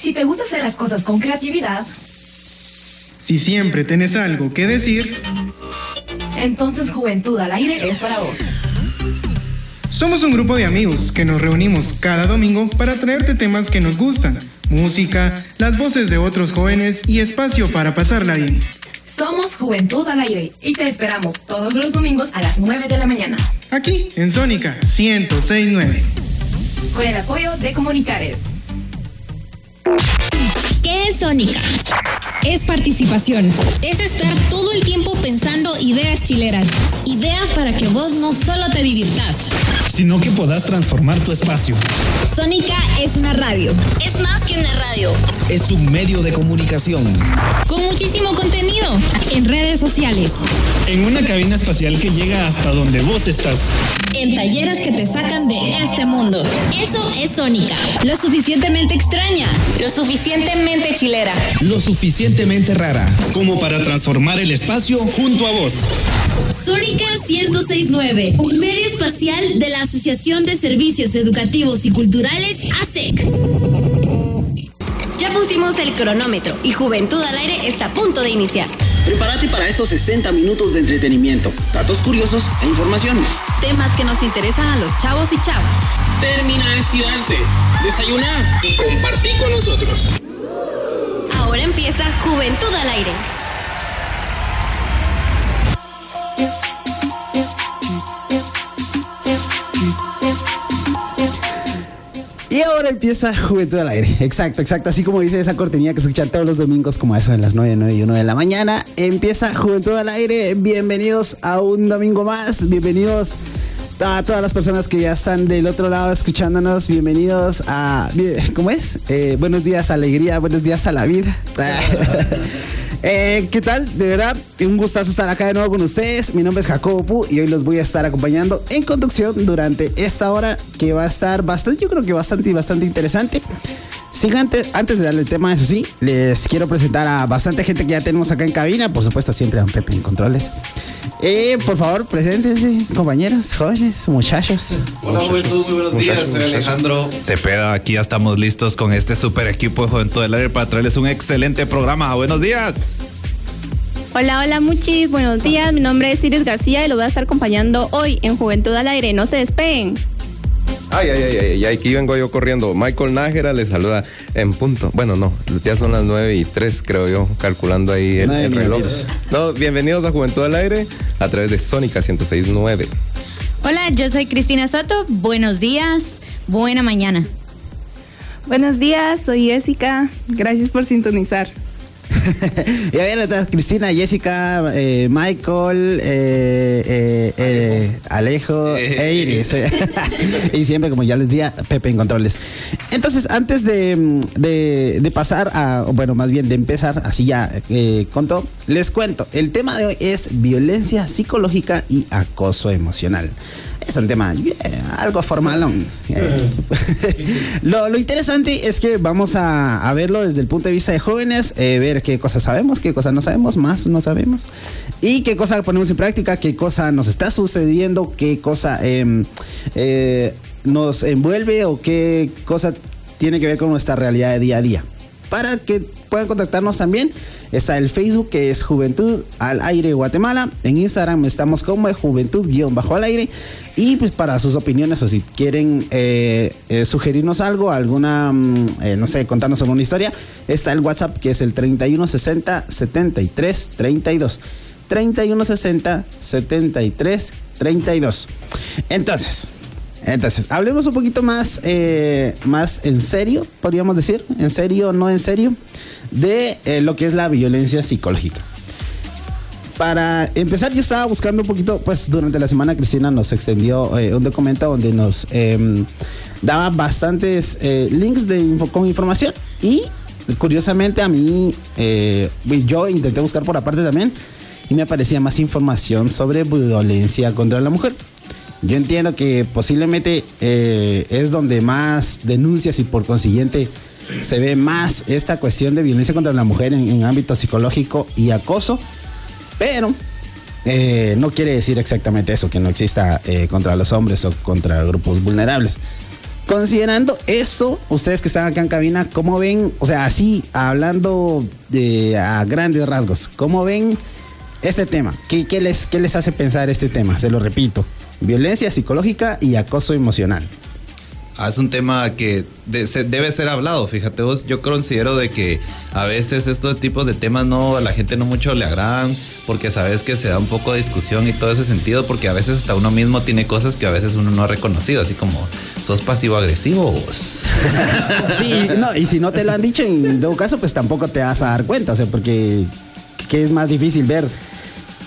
Si te gusta hacer las cosas con creatividad, Si siempre tenés algo que decir, entonces Juventud al Aire es para vos. somos un grupo de amigos que nos reunimos cada domingo para traerte temas que nos gustan, música, las voces de otros jóvenes y espacio para pasarla bien. Somos Juventud al Aire y te esperamos todos los domingos a las 9 de la mañana Aquí en Sónica 1069. con el apoyo de Comunicares. ¿Qué es Sónica? Es participación. Es estar todo el tiempo pensando ideas chileras. Ideas para que vos no solo te divirtas. sino que puedas transformar tu espacio. Sónica es una radio. Es más que una radio. Es un medio de comunicación. Con muchísimo contenido. En redes sociales. En una cabina espacial que llega hasta donde vos estás. En talleres que te sacan de este mundo. Eso es Sónica. Lo suficientemente extraña. Lo suficientemente chilera. Lo suficientemente rara. Como para transformar el espacio junto a vos. Sónica 1069, un medio espacial de la Asociación de Servicios Educativos y Culturales ASEC. Ya pusimos el cronómetro y Juventud al Aire está a punto de iniciar. Prepárate para estos 60 minutos de entretenimiento, datos curiosos e información. Temas que nos interesan a los chavos y chavas. Termina de estirarte, desayuná y compartí con nosotros. Ahora empieza Juventud al Aire. Y ahora empieza Juventud al Aire. Exacto, exacto. Así como dice esa cortinilla que escuchan todos los domingos, como eso de las 9, 9 y 1 de la mañana. Empieza Juventud al Aire. Bienvenidos a un domingo más. Bienvenidos a todas las personas que ya están del otro lado escuchándonos. Bienvenidos a. ¿Cómo es? Eh, buenos días, alegría. Buenos días a la vida. Eh, ¿Qué tal? De verdad, un gustazo estar acá de nuevo con ustedes. Mi nombre es Jacobo Pu y hoy los voy a estar acompañando en conducción durante esta hora que va a estar bastante, yo creo que bastante y bastante interesante. Sin antes, antes de darle el tema, eso sí, les quiero presentar a bastante gente que ya tenemos acá en cabina. Por supuesto, siempre a don Pepe en controles. Eh, por favor, preséntense, compañeros, jóvenes, muchachos. Hola Juventud, muy buenos días, soy Alejandro Cepeda, aquí ya estamos listos con este super equipo de Juventud del Aire para traerles un excelente programa. Buenos días. Hola, hola muchis, buenos días. Mi nombre es Iris García y lo voy a estar acompañando hoy en Juventud al Aire. No se despeguen. Ay, ay, ay, ay, ay, aquí vengo yo corriendo. Michael Nájera le saluda en punto. Bueno, no, ya son las 9 y 3, creo yo, calculando ahí el, reloj. No, bienvenidos a Juventud al Aire a través de Sónica 1069. Hola, yo soy Cristina Soto. Buenos días. Buena mañana. Buenos días, soy Jessica. Gracias por sintonizar. Y a ver, entonces, Cristina, Jessica, eh, Michael, eh, eh, Alejo e Iris. y siempre, como ya les decía, Pepe en controles. Entonces, antes de, de- de pasar a, bueno, más bien de empezar, así ya eh, con todo, les cuento. El tema de hoy es violencia psicológica y acoso emocional. Es un tema eh, algo formalón. Eh, lo, lo interesante es que vamos a, a verlo desde el punto de vista de jóvenes, eh, ver qué cosas sabemos, qué cosas no sabemos, más no sabemos, y qué cosa ponemos en práctica, qué cosa nos está sucediendo, qué cosa em, eh, nos envuelve o qué cosa tiene que ver con nuestra realidad de día a día. Para que puedan contactarnos también, está el Facebook que es Juventud al Aire Guatemala. En Instagram estamos como Juventud-al aire. Y pues para sus opiniones o si quieren eh, eh, sugerirnos algo, alguna, mm, eh, no sé, contarnos alguna historia, está el WhatsApp que es el 3160 73 32. 3160 73 32. Entonces, entonces, hablemos un poquito más, eh, más en serio, podríamos decir, en serio, no en serio, de eh, lo que es la violencia psicológica. Para empezar, yo estaba buscando un poquito, pues durante la semana Cristina nos extendió eh, un documento donde nos em, daba bastantes links de info- con información y curiosamente a mí, yo intenté buscar por aparte también y me aparecía más información sobre violencia contra la mujer. Yo entiendo que posiblemente eh, es donde más denuncias y por consiguiente se ve más esta cuestión de violencia contra la mujer en, en ámbito psicológico y acoso, pero eh, no quiere decir exactamente eso, que no exista eh, contra los hombres o contra grupos vulnerables. Considerando esto, ustedes que están acá en cabina, ¿cómo ven? O sea, así, hablando de, a grandes rasgos, ¿cómo ven este tema? ¿Qué, les, ¿Qué les hace pensar este tema? Se lo repito, violencia psicológica y acoso emocional. Ah, es un tema que de- se- debe ser hablado, fíjate vos, yo considero de que a veces estos tipos de temas no, a la gente no mucho le agradan, porque sabes que se da un poco de discusión y todo ese sentido, porque a veces hasta uno mismo tiene cosas que a veces uno no ha reconocido, así como, sos pasivo-agresivo vos. Sí, no, y si no te lo han dicho, en todo caso, pues tampoco te vas a dar cuenta, o sea, porque ¿qué es más difícil ver?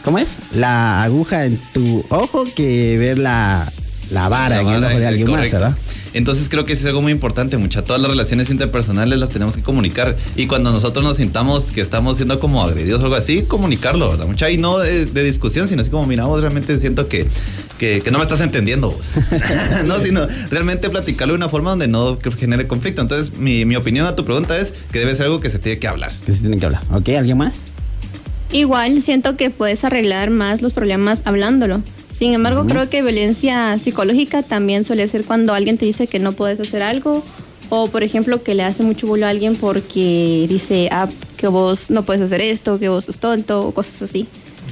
¿Cómo es? La aguja en tu ojo que ver la, la vara en el ojo de alguien más. ¿verdad? Entonces creo que sí es algo muy importante, mucha. Todas las relaciones interpersonales las tenemos que comunicar. Y cuando nosotros nos sintamos que estamos siendo como agredidos o algo así, comunicarlo, ¿verdad? Mucha. Y no de, de discusión, sino así como, mira, vos realmente siento que, que, que no me estás entendiendo. vos". no, sino realmente platicarlo de una forma donde no genere conflicto. Entonces, mi, mi opinión a tu pregunta es que debe ser algo que se tiene que hablar. Que se tienen que hablar. ¿Ok? ¿Alguien más? Igual siento que puedes arreglar más los problemas hablándolo. Sin embargo, creo que violencia psicológica también suele ser cuando alguien te dice que no puedes hacer algo o, por ejemplo, que le hace mucho bullying a alguien porque dice ah, que vos no puedes hacer esto, que vos sos tonto o cosas así.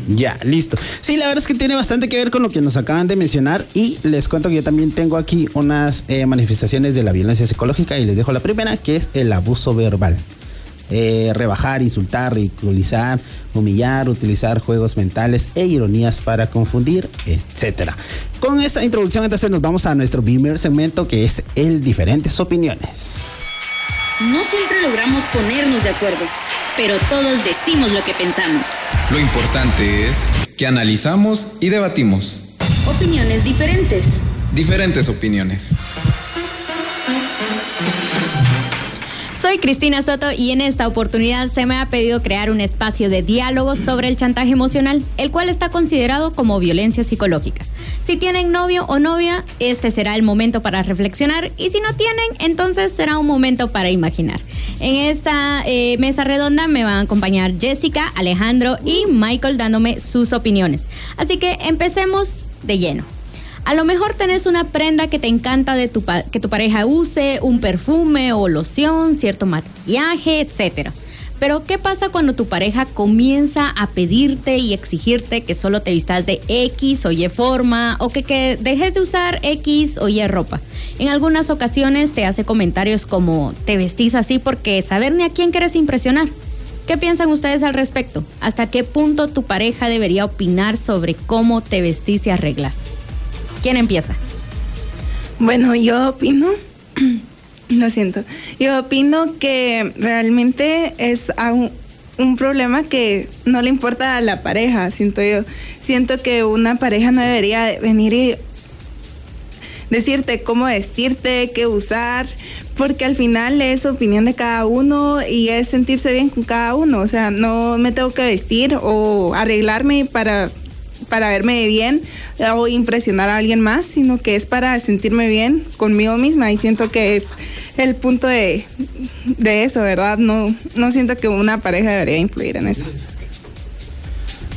Ya, listo. Sí, la verdad es que tiene bastante que ver con lo que nos acaban de mencionar y les cuento que yo también tengo aquí unas eh, manifestaciones de la violencia psicológica y les dejo la primera, que es el abuso verbal. Eh, rebajar, insultar, ridiculizar, humillar, utilizar juegos mentales e ironías para confundir, etcétera. Con esta introducción entonces nos vamos a nuestro primer segmento que es el diferentes opiniones. No siempre logramos ponernos de acuerdo, pero todos decimos lo que pensamos. Lo importante es que analizamos y debatimos Opiniones diferentes. diferentes opiniones. Soy Cristina Soto y en esta oportunidad se me ha pedido crear un espacio de diálogo sobre el chantaje emocional, el cual está considerado como violencia psicológica. Si tienen novio o novia, este será el momento para reflexionar y si no tienen, entonces será un momento para imaginar. En esta eh, mesa redonda me van a acompañar Jessica, Alejandro y Michael dándome sus opiniones. Así que empecemos de lleno. A lo mejor tenés una prenda que te encanta de tu que tu pareja use, un perfume o loción, cierto maquillaje, etc. Pero ¿qué pasa cuando tu pareja comienza a pedirte y exigirte que solo te vistas de X o Y forma o que, que dejes de usar X o Y ropa? En algunas ocasiones te hace comentarios como te vestís así porque saber ni a quién quieres impresionar. ¿Qué piensan ustedes al respecto? ¿Hasta qué punto tu pareja debería opinar sobre cómo te vestís y arreglas? ¿Quién empieza? Bueno, yo opino, lo siento, yo opino que realmente es un, un problema que no le importa a la pareja, siento yo. Siento que una pareja no debería venir y decirte cómo vestirte, qué usar, porque al final es opinión de cada uno y es sentirse bien con cada uno. O sea, no me tengo que vestir o arreglarme para, para verme bien o impresionar a alguien más, sino que es para sentirme bien conmigo misma y siento que es el punto de, de eso, ¿verdad? No, no siento que una pareja debería influir en eso.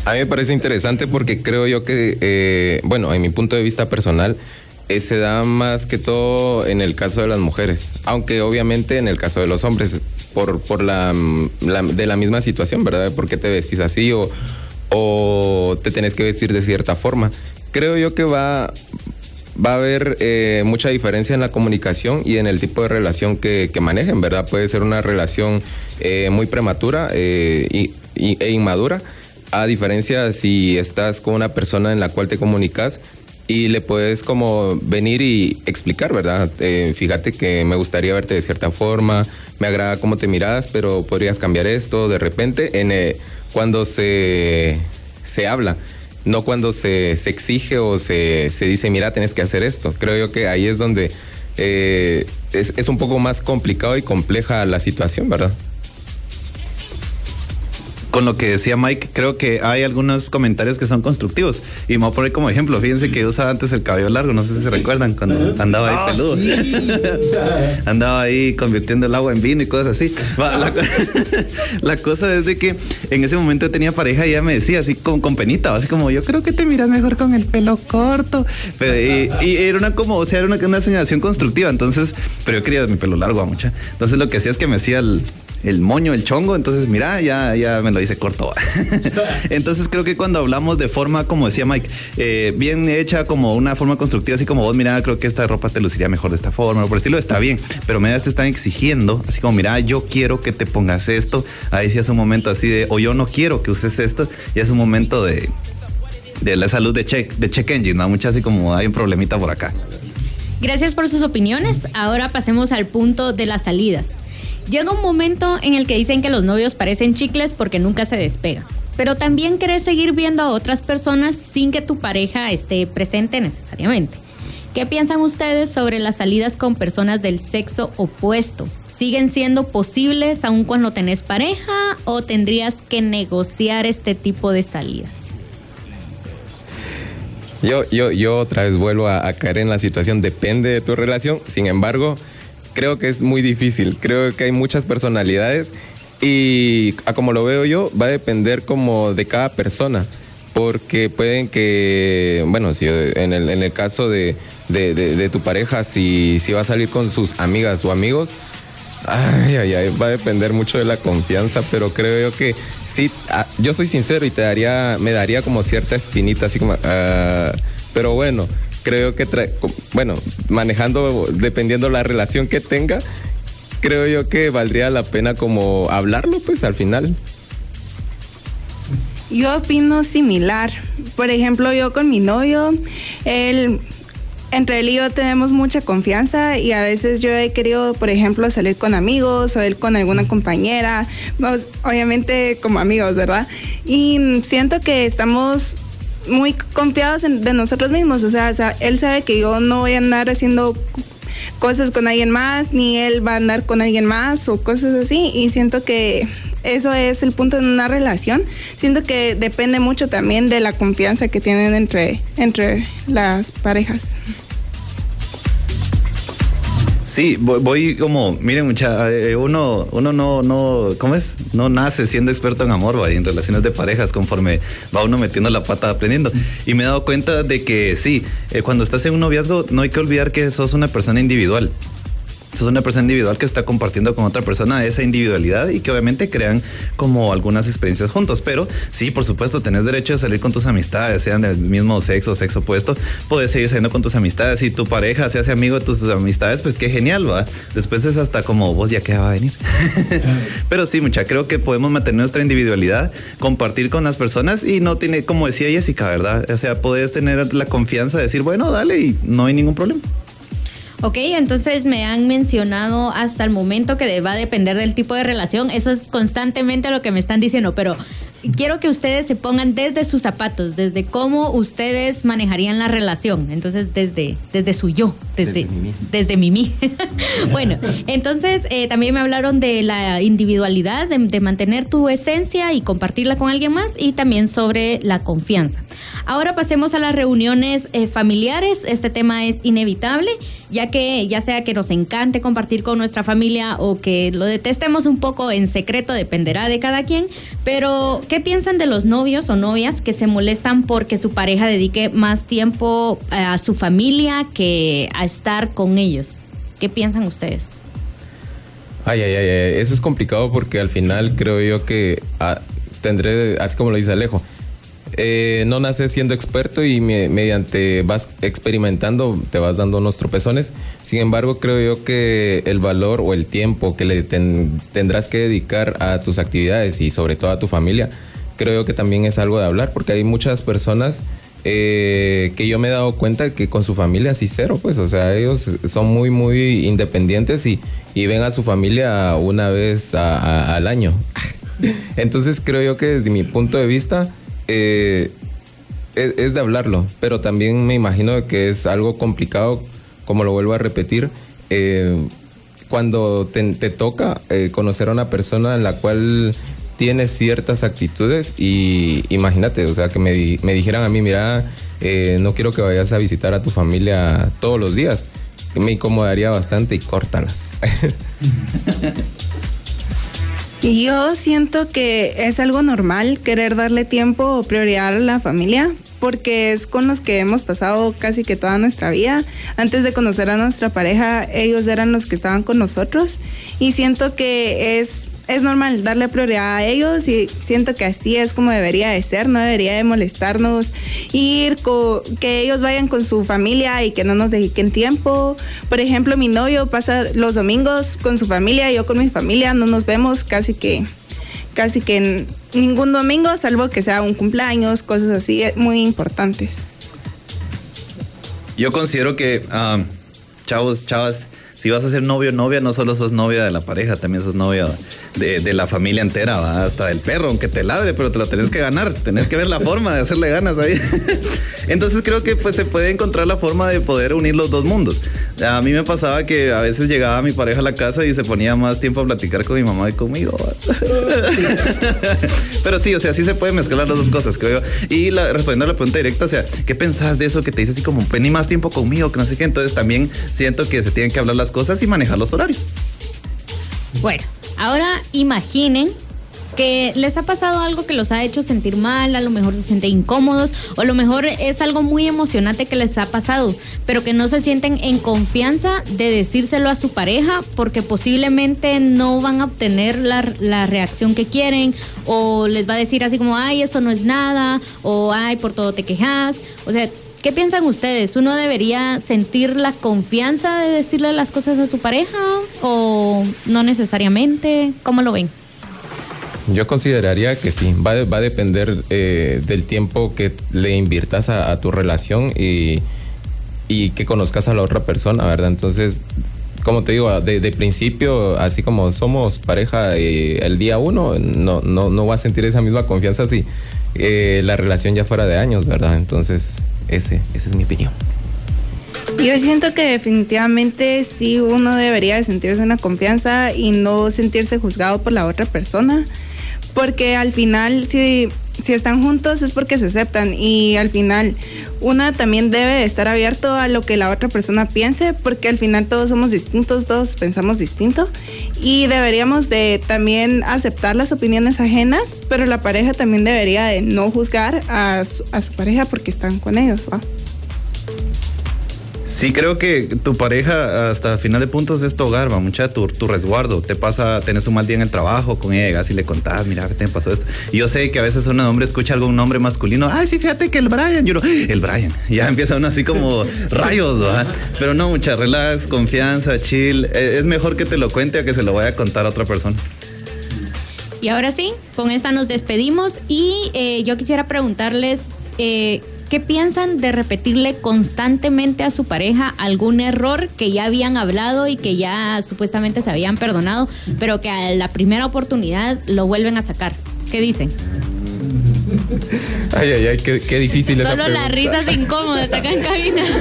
A mí me parece interesante porque creo yo que, eh, bueno, en mi punto de vista personal, eh, se da más que todo en el caso de las mujeres, aunque obviamente en el caso de los hombres, por, por la, mm, la- de la misma situación, ¿verdad? ¿Por qué te vestís así o, o te tenés que vestir de cierta forma? Creo yo que va, va a haber eh, mucha diferencia en la comunicación y en el tipo de relación que, que manejen, ¿verdad? Puede ser una relación eh, muy prematura eh, y- e inmadura, a diferencia si estás con una persona en la cual te comunicas y le puedes como venir y explicar, ¿verdad? Eh, fíjate que me gustaría verte de cierta forma, me agrada cómo te miras, pero podrías cambiar esto de repente en, cuando se, se habla no cuando se, se exige o se, se dice, mira, tienes que hacer esto. Creo yo que ahí es donde eh, es, es un poco más complicado y compleja la situación, ¿verdad? Con lo que decía Mike, creo que hay algunos comentarios que son constructivos. Y me voy a poner como ejemplo, fíjense que yo usaba antes el cabello largo, no sé si se recuerdan, cuando andaba ahí Ah, peludo. andaba ahí convirtiendo el agua en vino y cosas así. La, la cosa es de que en ese momento tenía pareja y ella me decía así con, con penita, así como yo creo que te miras mejor con el pelo corto. Pero, y, y era una como, o sea, era una, una señalación constructiva. Entonces, pero yo quería mi pelo largo a mucha. Entonces lo que hacía es que me hacía el, el moño, el chongo, entonces mira, ya, ya me lo hice corto. entonces creo que cuando hablamos de forma, como decía Mike, eh, bien hecha, como una forma constructiva, así como vos, mira, creo que esta ropa te luciría mejor de esta forma, por estilo está bien, pero me te están exigiendo, así como, mira, yo quiero que te pongas esto, ahí sí es un momento así de, o yo no quiero que uses esto, y es un momento de, de la salud de check, de check engine, ¿no? Mucho así como hay un problemita por acá. Gracias por sus opiniones. Ahora pasemos al punto de las salidas. Llega un momento en el que dicen que los novios parecen chicles porque nunca se despegan. Pero también querés seguir viendo a otras personas sin que tu pareja esté presente necesariamente. ¿Qué piensan ustedes sobre las salidas con personas del sexo opuesto? ¿Siguen siendo posibles aun cuando tenés pareja o tendrías que negociar este tipo de salidas? Yo, yo, yo otra vez vuelvo a, a caer en la situación, depende de tu relación, sin embargo, creo que es muy difícil, creo que hay muchas personalidades y a como lo veo yo, va a depender como de cada persona. Porque pueden que, bueno, si en el, en el caso de, de, de, de tu pareja, si, si va a salir con sus amigas o amigos, Ay, ay, ay, va a depender mucho de la confianza, pero creo yo que sí, ah, yo soy sincero y te daría, me daría como cierta espinita, así como, ah, pero bueno, creo que, trae, bueno, manejando, dependiendo la relación que tenga, creo yo que valdría la pena como hablarlo, pues al final. Yo opino similar. Por ejemplo, yo con mi novio, él entre él y yo tenemos mucha confianza y a veces yo he querido, por ejemplo, salir con amigos o él con alguna compañera, pues, obviamente como amigos, ¿verdad? Y siento que estamos muy confiados en, de nosotros mismos, o sea, él sabe que yo no voy a andar haciendo cosas con alguien más, ni él va a andar con alguien más o cosas así. Y siento que eso es el punto de una relación. Siento que depende mucho también de la confianza que tienen entre, entre las parejas. Sí, voy, voy, como, miren, mucha, eh, uno, uno no, no, ¿cómo es? No nace siendo experto en amor, ¿va? y en relaciones de parejas, conforme va uno metiendo la pata aprendiendo. Y me he dado cuenta de que sí, eh, cuando estás en un noviazgo, no hay que olvidar que sos una persona individual. Sos una persona individual que está compartiendo con otra persona esa individualidad y que obviamente crean como algunas experiencias juntos. Pero sí, por supuesto, tenés derecho a salir con tus amistades, sean del mismo sexo, sexo opuesto. Puedes seguir saliendo con tus amistades. Si tu pareja se hace amigo de tus amistades, pues qué genial, va. Después es hasta como vos ya que va a venir. Pero sí, mucha, creo que podemos mantener nuestra individualidad, compartir con las personas y no tiene, como decía Jessica, ¿verdad? O sea, puedes tener la confianza de decir, bueno, dale y no hay ningún problema. Ok, entonces me han mencionado hasta el momento que va a depender del tipo de relación. Eso es constantemente lo que me están diciendo, pero quiero que ustedes se pongan desde sus zapatos, desde cómo ustedes manejarían la relación. Entonces, desde, desde su yo, desde, desde Mimi. bueno, entonces eh, también me hablaron de la individualidad, de, de mantener tu esencia y compartirla con alguien más, y también sobre la confianza. Ahora pasemos a las reuniones eh, familiares. Este tema es inevitable, ya que ya sea que nos encante compartir con nuestra familia o que lo detestemos un poco en secreto, dependerá de cada quien. Pero, ¿qué piensan de los novios o novias que se molestan porque su pareja dedique más tiempo eh, a su familia que a estar con ellos? ¿Qué piensan ustedes? Ay, ay, ay, ay, eso es complicado porque al final creo yo que ah, tendré, así como lo dice Alejo, eh, no naces siendo experto y me, mediante vas experimentando te vas dando unos tropezones. Sin embargo, creo yo que el valor o el tiempo que le ten, tendrás que dedicar a tus actividades y sobre todo a tu familia, creo yo que también es algo de hablar porque hay muchas personas eh, que yo me he dado cuenta que con su familia así cero, pues, o sea, ellos son muy, muy independientes y, y ven a su familia una vez al año. Entonces creo yo que desde mi punto de vista eh, es, es, de hablarlo, pero también me imagino que es algo complicado, como lo vuelvo a repetir, eh, cuando te, toca eh, conocer a una persona en la cual tienes ciertas actitudes y imagínate, o sea, que me, me dijeran a mí, mira, no quiero que vayas a visitar a tu familia todos los días. Me incomodaría bastante y córtalas. Yo siento que es algo normal querer darle tiempo o prioridad a la familia, porque es con los que hemos pasado casi que toda nuestra vida. Antes de conocer a nuestra pareja, ellos eran los que estaban con nosotros. Y siento que es, es normal darle prioridad a ellos y siento que así es como debería de ser, no debería de molestarnos. Ir, co- que ellos vayan con su familia y que no nos dediquen tiempo. Por ejemplo, mi novio pasa los domingos con su familia, yo con mi familia, no nos vemos casi que casi que en ningún domingo, salvo que sea un cumpleaños, cosas así eh, muy importantes. Yo considero que, ah, chavos, chavas, si vas a ser novio o novia, no solo sos novia de la pareja, también sos novia de, la familia entera, ¿va? hasta del perro, aunque te ladre, pero te lo tenés que ganar, tenés que ver la forma de hacerle ganas ahí. Entonces creo que pues se puede encontrar la forma de poder unir los dos mundos. A mí me pasaba que a veces llegaba mi pareja a la casa y se ponía más tiempo a platicar con mi mamá y conmigo. Pero sí, o sea, sí se puede mezclar las dos cosas, creo. Y respondiendo a la pregunta directa, o sea, ¿qué pensás de eso que te dice así como, vení más tiempo conmigo, que no sé qué? Entonces también siento que se tienen que hablar las cosas y manejar los horarios. Bueno, ahora imaginen que les ha pasado algo que los ha hecho sentir mal, a lo mejor se sienten incómodos o a lo mejor es algo muy emocionante que les ha pasado, pero que no se sienten en confianza de decírselo a su pareja porque posiblemente no van a obtener la, la reacción que quieren o les va a decir así como, ay, eso no es nada o ay, por todo te quejas. O sea, ¿qué piensan ustedes? ¿Uno debería sentir la confianza de decirle las cosas a su pareja o no necesariamente? ¿Cómo lo ven? Yo consideraría que sí, va, va a depender eh, del tiempo que le inviertas a, tu relación y, y que conozcas a la otra persona, ¿verdad? Entonces, como te digo, de, de principio, así como somos pareja eh, el día uno, no, no, no va a sentir esa misma confianza si eh, la relación ya fuera de años, ¿verdad? Entonces, ese, esa es mi opinión. Yo siento que definitivamente sí uno debería de sentirse en la confianza y no sentirse juzgado por la otra persona, porque al final si, si están juntos es porque se aceptan y al final uno también debe de estar abierto a lo que la otra persona piense, porque al final todos somos distintos, todos pensamos distinto y deberíamos de también aceptar las opiniones ajenas, pero la pareja también debería de no juzgar a su, a su pareja porque están con ellos. Sí, creo que tu pareja hasta final de puntos es tu hogar, va, mucha tu, tu resguardo. Te pasa, tenés un mal día en el trabajo, con ella llegas y le contás, mira, ¿qué te pasó esto? Y yo sé que a veces un hombre escucha algún nombre masculino, ay, sí, fíjate que el Brian, yo no, el Brian. Ya empieza uno así como rayos, ¿va? Pero no, mucha relax, confianza, chill. Eh, Es mejor que te lo cuente a que se lo vaya a contar a otra persona. Y ahora sí, con esta nos despedimos y eh, yo quisiera preguntarles eh, qué piensan de repetirle constantemente a su pareja algún error que ya habían hablado y que ya supuestamente se habían perdonado, pero que a la primera oportunidad lo vuelven a sacar. ¿Qué dicen? Ay, ay, ay, qué, qué difícil esa Solo las risas incómodas acá en cabina.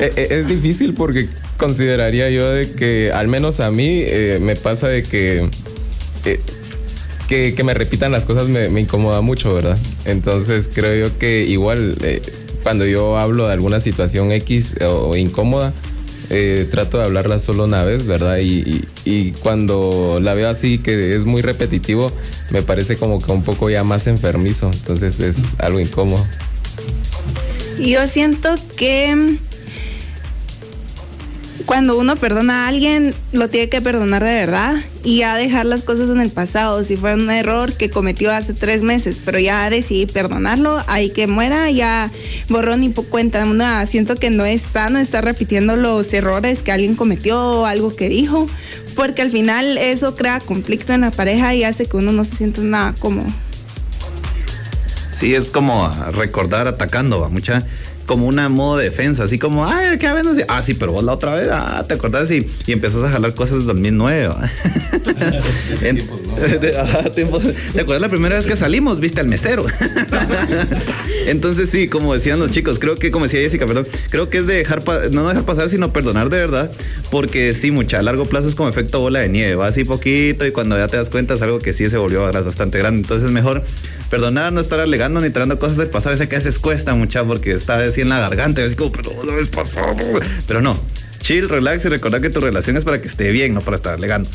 Eh, eh, Es difícil porque consideraría yo de que, al menos a mí, eh, me pasa de que, eh, que, que me repitan las cosas me, incomoda mucho, ¿verdad? Entonces creo yo que igual eh, cuando yo hablo de alguna situación X o, incómoda, eh, trato de hablarla solo una vez, ¿verdad? Y, y- y cuando la veo así que es muy repetitivo, me parece como que un poco ya más enfermizo, entonces es algo incómodo. Yo siento que cuando uno perdona a alguien, lo tiene que perdonar de verdad y ya dejar las cosas en el pasado. Si fue un error que cometió hace tres meses, pero ya decidí perdonarlo, ahí que muera, ya borrón y cuenta nada. Siento que no es sano estar repitiendo los errores que alguien cometió o algo que dijo, porque al final eso crea conflicto en la pareja y hace que uno no se sienta nada cómodo. Sí, es como recordar atacando, va, mucha. como una modo de defensa, así como, ay, ¿qué ves? Ah, sí, pero vos la otra vez, ah, ¿te acordás? Y, y empezás a jalar cosas del 2009. ¿va? En- ah, tiempos- ¿Te acuerdas la primera vez que salimos? Viste al mesero. Entonces sí, como decían los chicos, creo que, como decía Jessica, perdón, creo que es de dejar, no dejar pasar, sino perdonar de verdad, porque sí, mucha, a largo plazo es como efecto bola de nieve, va así poquito y cuando ya te das cuenta es algo que sí se volvió bastante grande, entonces es mejor perdonar, no estar alegando ni trayendo cosas del pasado, ese que a veces cuesta mucha porque está así en la garganta, así como, pero una vez pasado, pero no. Chill, relax y recordar que tu relación es para que esté bien, no para estar alegando.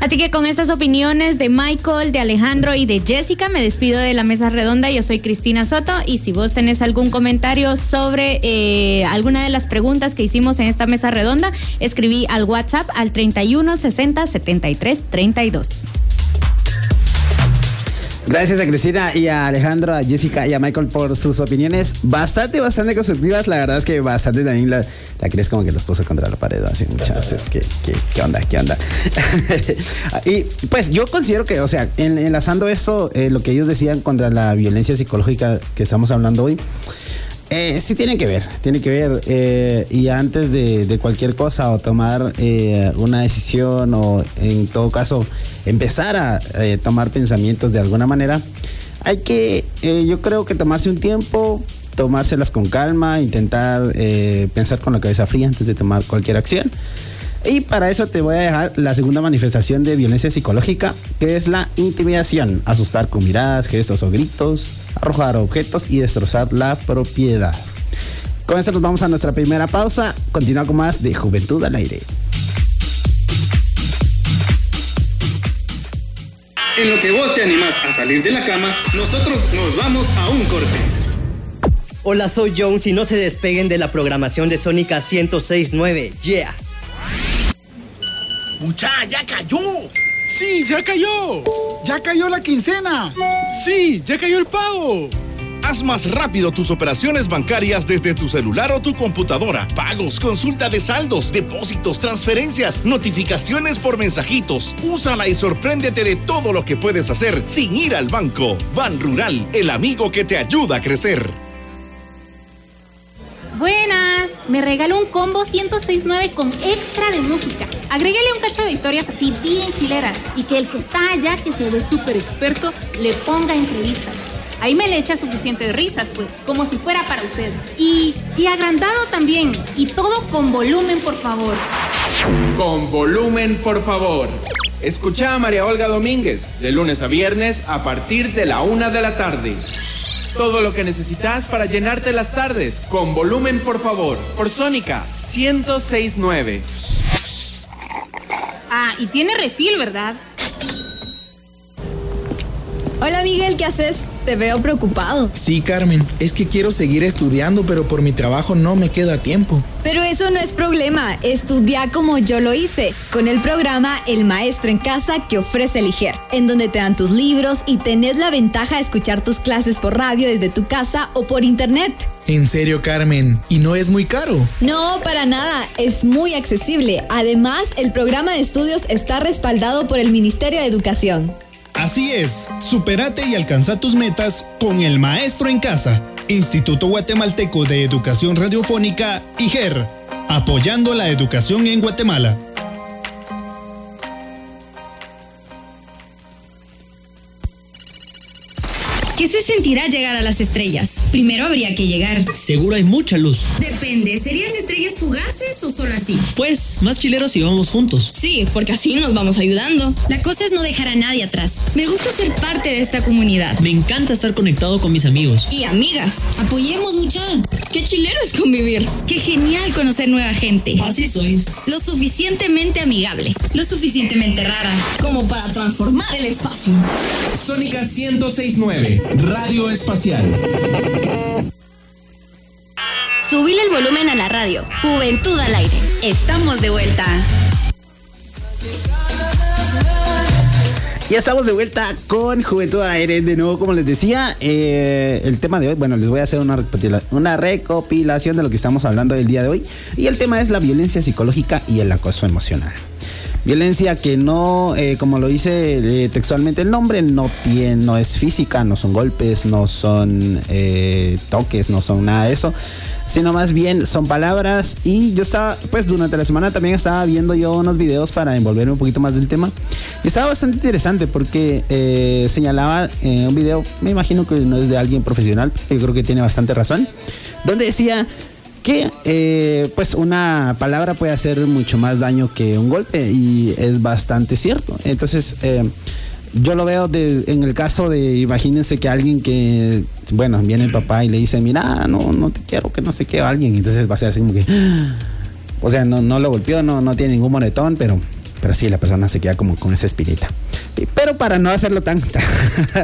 Así que con estas opiniones de Michael, de Alejandro y de Jessica, me despido de la mesa redonda. Yo soy Cristina Soto y si vos tenés algún comentario sobre eh, alguna de las preguntas que hicimos en esta mesa redonda, escribí al WhatsApp al 31 60 73 32. Gracias a Cristina y a Alejandro, a Jessica y a Michael por sus opiniones bastante, bastante constructivas. La verdad es que bastante también la, la Cris como que los puso contra la pared, así muchas veces. ¿Qué, qué, qué onda? ¿Qué onda? y pues yo considero que, o sea, en- enlazando esto, eh, lo que ellos decían contra la violencia psicológica que estamos hablando hoy, eh, sí tiene que ver, tiene que ver. eh, y antes de, cualquier cosa o tomar eh, una decisión o en todo caso empezar a eh, tomar pensamientos de alguna manera, hay que, eh, yo creo que tomarse un tiempo, tomárselas con calma, intentar pensar con la cabeza fría antes de tomar cualquier acción. Y para eso te voy a dejar la segunda manifestación de violencia psicológica, que es la intimidación. Asustar con miradas, gestos o gritos, arrojar objetos y destrozar la propiedad. Con esto nos vamos a nuestra primera pausa. Continúa con más de Juventud al Aire. En lo que vos te animás a salir de la cama, nosotros nos vamos a un corte. Hola, soy Jones y no se despeguen de la programación de Sónica 1069. Yeah. ¡Mucha, ya cayó! ¡Sí, ya cayó! ¡Ya cayó la quincena! ¡Sí, ya cayó el pago! Haz más rápido tus operaciones bancarias desde tu celular o tu computadora. Pagos, consulta de saldos, depósitos, transferencias, notificaciones por mensajitos. Úsala y sorpréndete de todo lo que puedes hacer sin ir al banco. Ban Rural, el amigo que te ayuda a crecer. Buenas, me regaló un combo 1069 con extra de música. Agréguele un cacho de historias así bien chileras y que el que está allá, que se ve súper experto, le ponga entrevistas. Ahí me le echa suficientes risas, pues, como si fuera para usted. Y, y agrandado también. Y todo con volumen, por favor. Con volumen, por favor. Escucha a María Olga Domínguez de lunes a viernes a partir de la una de la tarde. Todo lo que necesitas para llenarte las tardes. Con volumen, por favor. Por Sónica 1069. Ah, y tiene refil, ¿verdad? Hola Miguel, ¿qué haces? Te veo preocupado. Sí, Carmen, es que quiero seguir estudiando, pero por mi trabajo no me queda tiempo. Pero eso no es problema, estudia como yo lo hice, con el programa El Maestro en Casa que ofrece el IGER, en donde te dan tus libros y tenés la ventaja de escuchar tus clases por radio desde tu casa o por internet. En serio, Carmen, ¿y no es muy caro? No, para nada, es muy accesible. Además, el programa de estudios está respaldado por el Ministerio de Educación. Así es, superate y alcanza tus metas con el maestro en casa. Instituto Guatemalteco de Educación Radiofónica, IGER, apoyando la educación en Guatemala. ¿Qué se sentirá llegar a las estrellas? Primero habría que llegar. Seguro hay mucha luz. Depende, ¿serían estrellas fugaces o solo así? Pues, más chileros si vamos juntos. Sí, porque así nos vamos ayudando. La cosa es no dejar a nadie atrás. Me gusta ser parte de esta comunidad. Me encanta estar conectado con mis amigos. Y amigas, apoyemos mucha. Qué chilero es convivir. Qué genial conocer nueva gente. Así soy. Lo suficientemente amigable. Lo suficientemente rara. Como para transformar el espacio. Sónica 1069, Radio Espacial. Subile el volumen a la radio. Juventud al aire. Estamos de vuelta. Ya estamos de vuelta con Juventud al Aire. De nuevo, como les decía, eh, el tema de hoy, bueno, les voy a hacer una, una recopilación de lo que estamos hablando el día de hoy. Y el tema es la violencia psicológica y el acoso emocional. Violencia que no, eh, como lo dice eh, textualmente el nombre, no, tiene, no es física, no son golpes, no son eh, toques, no son nada de eso sino más bien son palabras. Y yo estaba, pues durante la semana también estaba viendo yo unos videos para envolverme un poquito más del tema. Y estaba bastante interesante porque señalaba un video, me imagino que no es de alguien profesional, yo creo que tiene bastante razón, donde decía que eh, pues una palabra puede hacer mucho más daño que un golpe y es bastante cierto. Entonces, eh, yo lo veo en el caso de, imagínense que alguien que, bueno, viene el papá y le dice, mira, no, no te quiero que no se quede alguien. Entonces va a ser así como que, o sea, no, no lo golpeó, no, no tiene ningún moretón, pero pero sí, la persona se queda como con esa espirita. Pero para no hacerlo tan,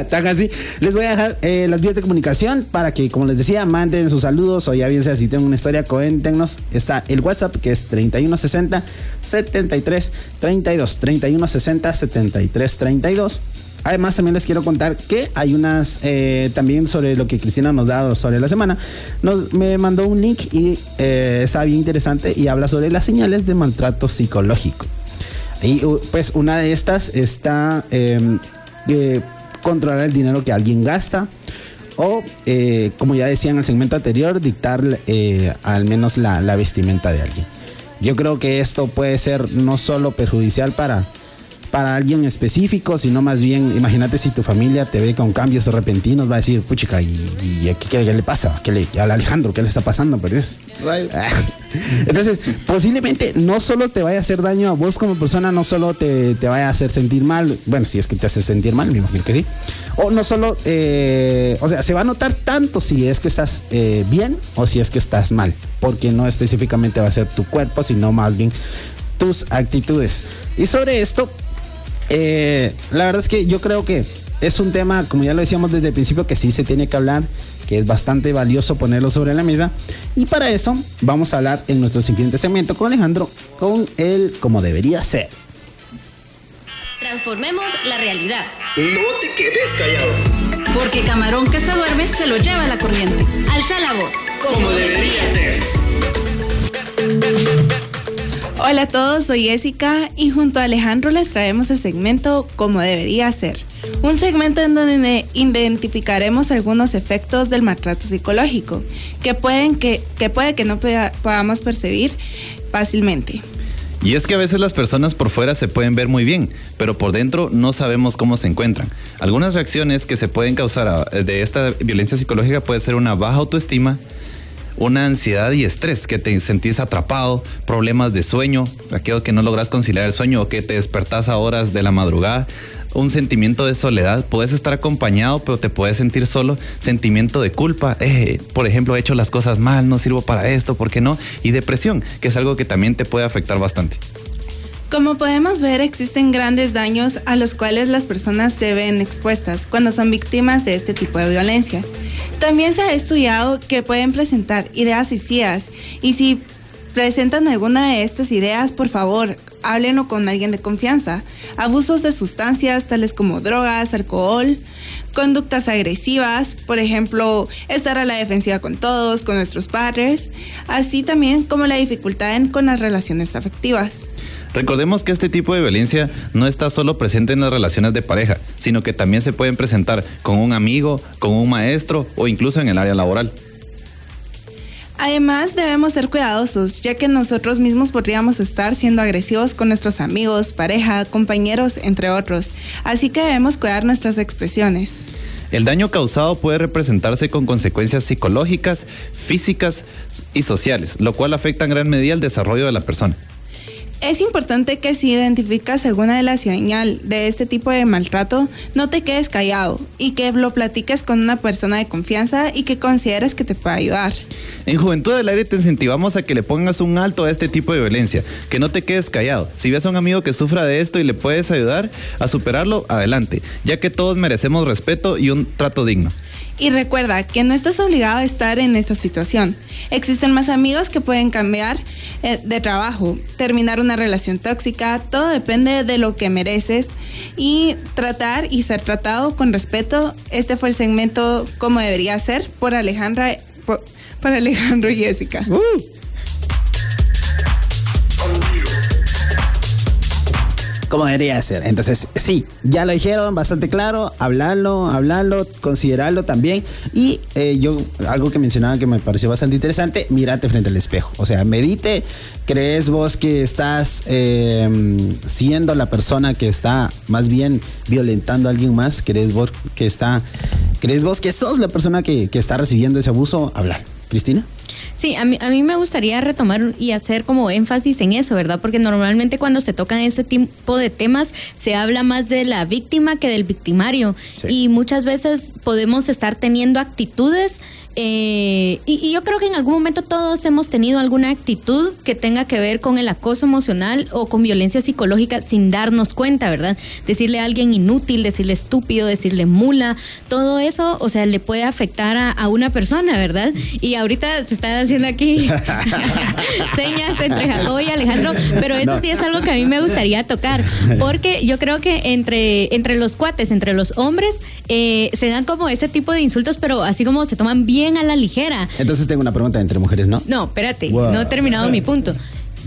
tan, así, les voy a dejar eh, las vías de comunicación para que, como les decía, manden sus saludos o ya bien sea si tienen una historia, cuéntenos. Está el WhatsApp que es 3160 73 32. 3160 73 32. Además, también les quiero contar que hay unas, eh, también sobre lo que Cristina nos da sobre la semana, nos, me mandó un link y eh, está bien interesante y habla sobre las señales de maltrato psicológico. Y pues una de estas está em, controlar el dinero que alguien gasta o, eh, como ya decía en el segmento anterior, dictar eh, al menos la, la vestimenta de alguien. Yo creo que esto puede ser no solo perjudicial para para alguien específico, sino más bien, imagínate si tu familia te ve con cambios repentinos, va a decir, puchica, ¿y, qué, le pasa? ¿Qué le, al Alejandro, ¿qué le está pasando? Pues, entonces, posiblemente no solo te vaya a hacer daño a vos como persona, no solo te, vaya a hacer sentir mal, bueno, si es que te hace sentir mal, me imagino que sí, o no solo, eh, o sea, se va a notar tanto si es que estás eh, bien o si es que estás mal, porque no específicamente va a ser tu cuerpo, sino más bien tus actitudes. Y sobre esto, eh, la verdad es que yo creo que es un tema, como ya lo decíamos desde el principio, que sí se tiene que hablar, que es bastante valioso ponerlo sobre la mesa. Y para eso vamos a hablar en nuestro siguiente segmento con Alejandro, con él como debería ser. Transformemos la realidad. No te quedes callado. Porque camarón que se duerme se lo lleva la corriente. Alza la voz. Como, debería ser. Hola a todos, soy Jessica y junto a Alejandro les traemos el segmento Como debería ser. Un segmento en donde identificaremos algunos efectos del maltrato psicológico que, pueden que, que puede que no podamos percibir fácilmente. Y es que a veces las personas por fuera se pueden ver muy bien, pero por dentro no sabemos cómo se encuentran. Algunas reacciones que se pueden causar de esta violencia psicológica puede ser una baja autoestima, una ansiedad y estrés, que te sentís atrapado, problemas de sueño, aquello que no logras conciliar el sueño o que te despertás a horas de la madrugada, un sentimiento de soledad, puedes estar acompañado pero te puedes sentir solo, sentimiento de culpa, eh, por ejemplo he hecho las cosas mal, no sirvo para esto, ¿por qué no? Y depresión, que es algo que también te puede afectar bastante. Como podemos ver, existen grandes daños a los cuales las personas se ven expuestas cuando son víctimas de este tipo de violencia. También se ha estudiado que pueden presentar ideas suicidas y si presentan alguna de estas ideas, por favor, háblenlo con alguien de confianza. Abusos de sustancias tales como drogas, alcohol, conductas agresivas, por ejemplo, estar a la defensiva con todos, con nuestros padres, así también como la dificultad con las relaciones afectivas. Recordemos que este tipo de violencia no está solo presente en las relaciones de pareja, sino que también se pueden presentar con un amigo, con un maestro o incluso en el área laboral. Además, debemos ser cuidadosos, ya que nosotros mismos podríamos estar siendo agresivos con nuestros amigos, pareja, compañeros, entre otros. Así que debemos cuidar nuestras expresiones. El daño causado puede representarse con consecuencias psicológicas, físicas y sociales, lo cual afecta en gran medida el desarrollo de la persona. Es importante que si identificas alguna de las señales de este tipo de maltrato, no te quedes callado y que lo platiques con una persona de confianza y que consideres que te puede ayudar. En Juventud del Aire te incentivamos a que le pongas un alto a este tipo de violencia, que no te quedes callado. Si ves a un amigo que sufra de esto y le puedes ayudar a superarlo, adelante, ya que todos merecemos respeto y un trato digno. Y recuerda que no estás obligado a estar en esta situación. Existen más amigos que pueden cambiar eh, de trabajo, terminar una relación tóxica, todo depende de lo que mereces y tratar y ser tratado con respeto. Este fue el segmento como debería ser por Alejandra, Alejandro y Jessica. Uh. Como debería ser. Entonces, sí, ya lo dijeron bastante claro, hablarlo, hablarlo, considerarlo también. Y eh, yo, algo que mencionaban que me pareció bastante interesante, mírate frente al espejo. O sea, medite, ¿crees vos que estás eh, siendo la persona que está más bien violentando a alguien más? ¿Crees vos que está, crees vos que sos la persona que, que está recibiendo ese abuso? Hablar. Cristina. Sí, a mí, a mí me gustaría retomar y hacer como énfasis en eso, ¿verdad? Porque normalmente cuando se tocan ese tipo de temas se habla más de la víctima que del victimario. Y muchas veces podemos estar teniendo actitudes eh, y, yo creo que en algún momento todos hemos tenido alguna actitud que tenga que ver con el acoso emocional o con violencia psicológica sin darnos cuenta, ¿verdad? Decirle a alguien inútil, decirle estúpido, decirle mula, todo eso, o sea, le puede afectar a, una persona, ¿verdad? Y ahorita se está haciendo aquí señas entre Jacobo y Alejandro, pero eso sí es algo que a mí me gustaría tocar, porque yo creo que entre, entre los cuates, entre los hombres, eh, se dan como ese tipo de insultos, pero así como se toman bien a la ligera. Entonces tengo una pregunta entre mujeres, ¿no? No, espérate, no he terminado mi punto.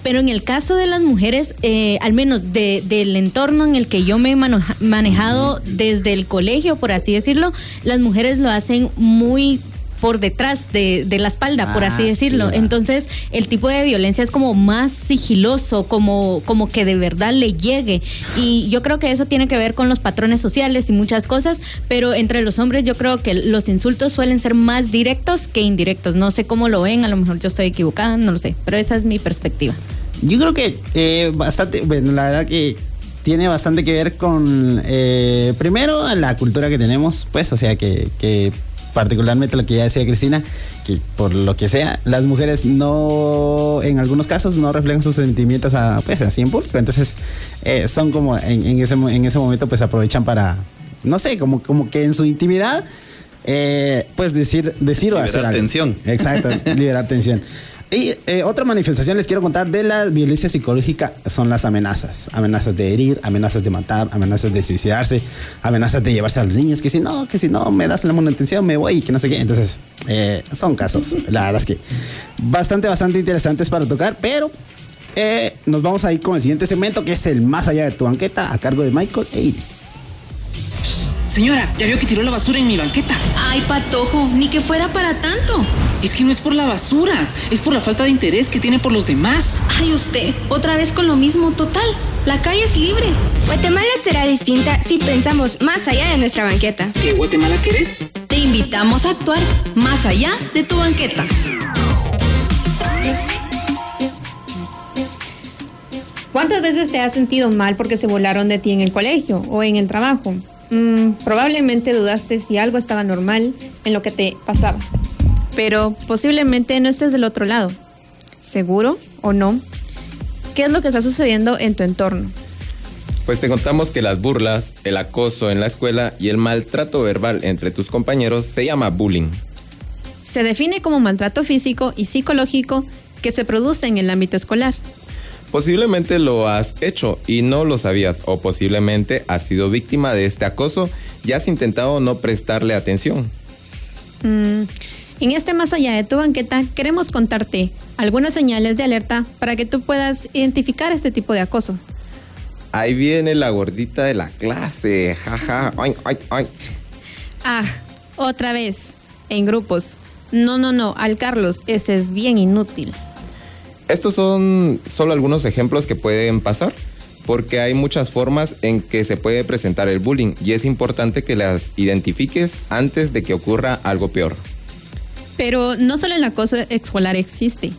Pero en el caso de las mujeres, eh, al menos del entorno en el que yo me he manejado desde el colegio, por así decirlo, las mujeres lo hacen muy por detrás de, la espalda, por así ah, decirlo. Entonces, el tipo de violencia es como más sigiloso, como, como que de verdad le llegue. Y yo creo que eso tiene que ver con los patrones sociales y muchas cosas, pero entre los hombres yo creo que los insultos suelen ser más directos que indirectos. No sé cómo lo ven, a lo mejor yo estoy equivocada, no lo sé, pero esa es mi perspectiva. Yo creo que eh, bastante, bueno, la verdad que tiene bastante que ver con, eh, primero, la cultura que tenemos, pues, o sea, que, que particularmente lo que ya decía Cristina, que por lo que sea, las mujeres no, en algunos casos, no reflejan sus sentimientos a, pues, así en público. Entonces, eh, son como en, ese, en ese momento, pues aprovechan para, no sé, como, como que en su intimidad, eh, pues decir, decir o hacer algo. tensión. Exacto, liberar tensión. Y eh, otra manifestación les quiero contar de la violencia psicológica son las amenazas. Amenazas de herir, amenazas de matar, amenazas de suicidarse, amenazas de llevarse a los niños, que si no, que si no me das la manutención me voy, que no sé qué. Entonces, eh, son casos, la verdad es que bastante, bastante interesantes para tocar, pero eh, nos vamos a ir con el siguiente segmento que es el Más allá de tu banqueta a cargo de Michael e Iris. Señora, ya vio que tiró la basura en mi banqueta. Ay, patojo, ni que fuera para tanto. Es que no es por la basura, es por la falta de interés que tiene por los demás. Ay, usted, otra vez con lo mismo, total. La calle es libre. Guatemala será distinta si pensamos más allá de nuestra banqueta. ¿Qué Guatemala querés? Te invitamos a actuar más allá de tu banqueta. ¿Cuántas veces te has sentido mal porque se volaron de ti en el colegio o en el trabajo? Mm, probablemente dudaste si algo estaba normal en lo que te pasaba, pero posiblemente no estés del otro lado. ¿Seguro o no? ¿Qué es lo que está sucediendo en tu entorno? Pues te contamos que las burlas, el acoso en la escuela y el maltrato verbal entre tus compañeros se llama bullying. Se define como maltrato físico y psicológico que se produce en el ámbito escolar. Posiblemente lo has hecho y no lo sabías o posiblemente has sido víctima de este acoso y has intentado no prestarle atención. Mm, en este Más allá de tu banqueta queremos contarte algunas señales de alerta para que tú puedas identificar este tipo de acoso. Ahí viene la gordita de la clase, jaja, ay, ay, ay. Ah, otra vez, en grupos. No, no, no, al Carlos, ese es bien inútil. Estos son solo algunos ejemplos que pueden pasar, porque hay muchas formas en que se puede presentar el bullying y es importante que las identifiques antes de que ocurra algo peor. Pero no solo el acoso escolar existe,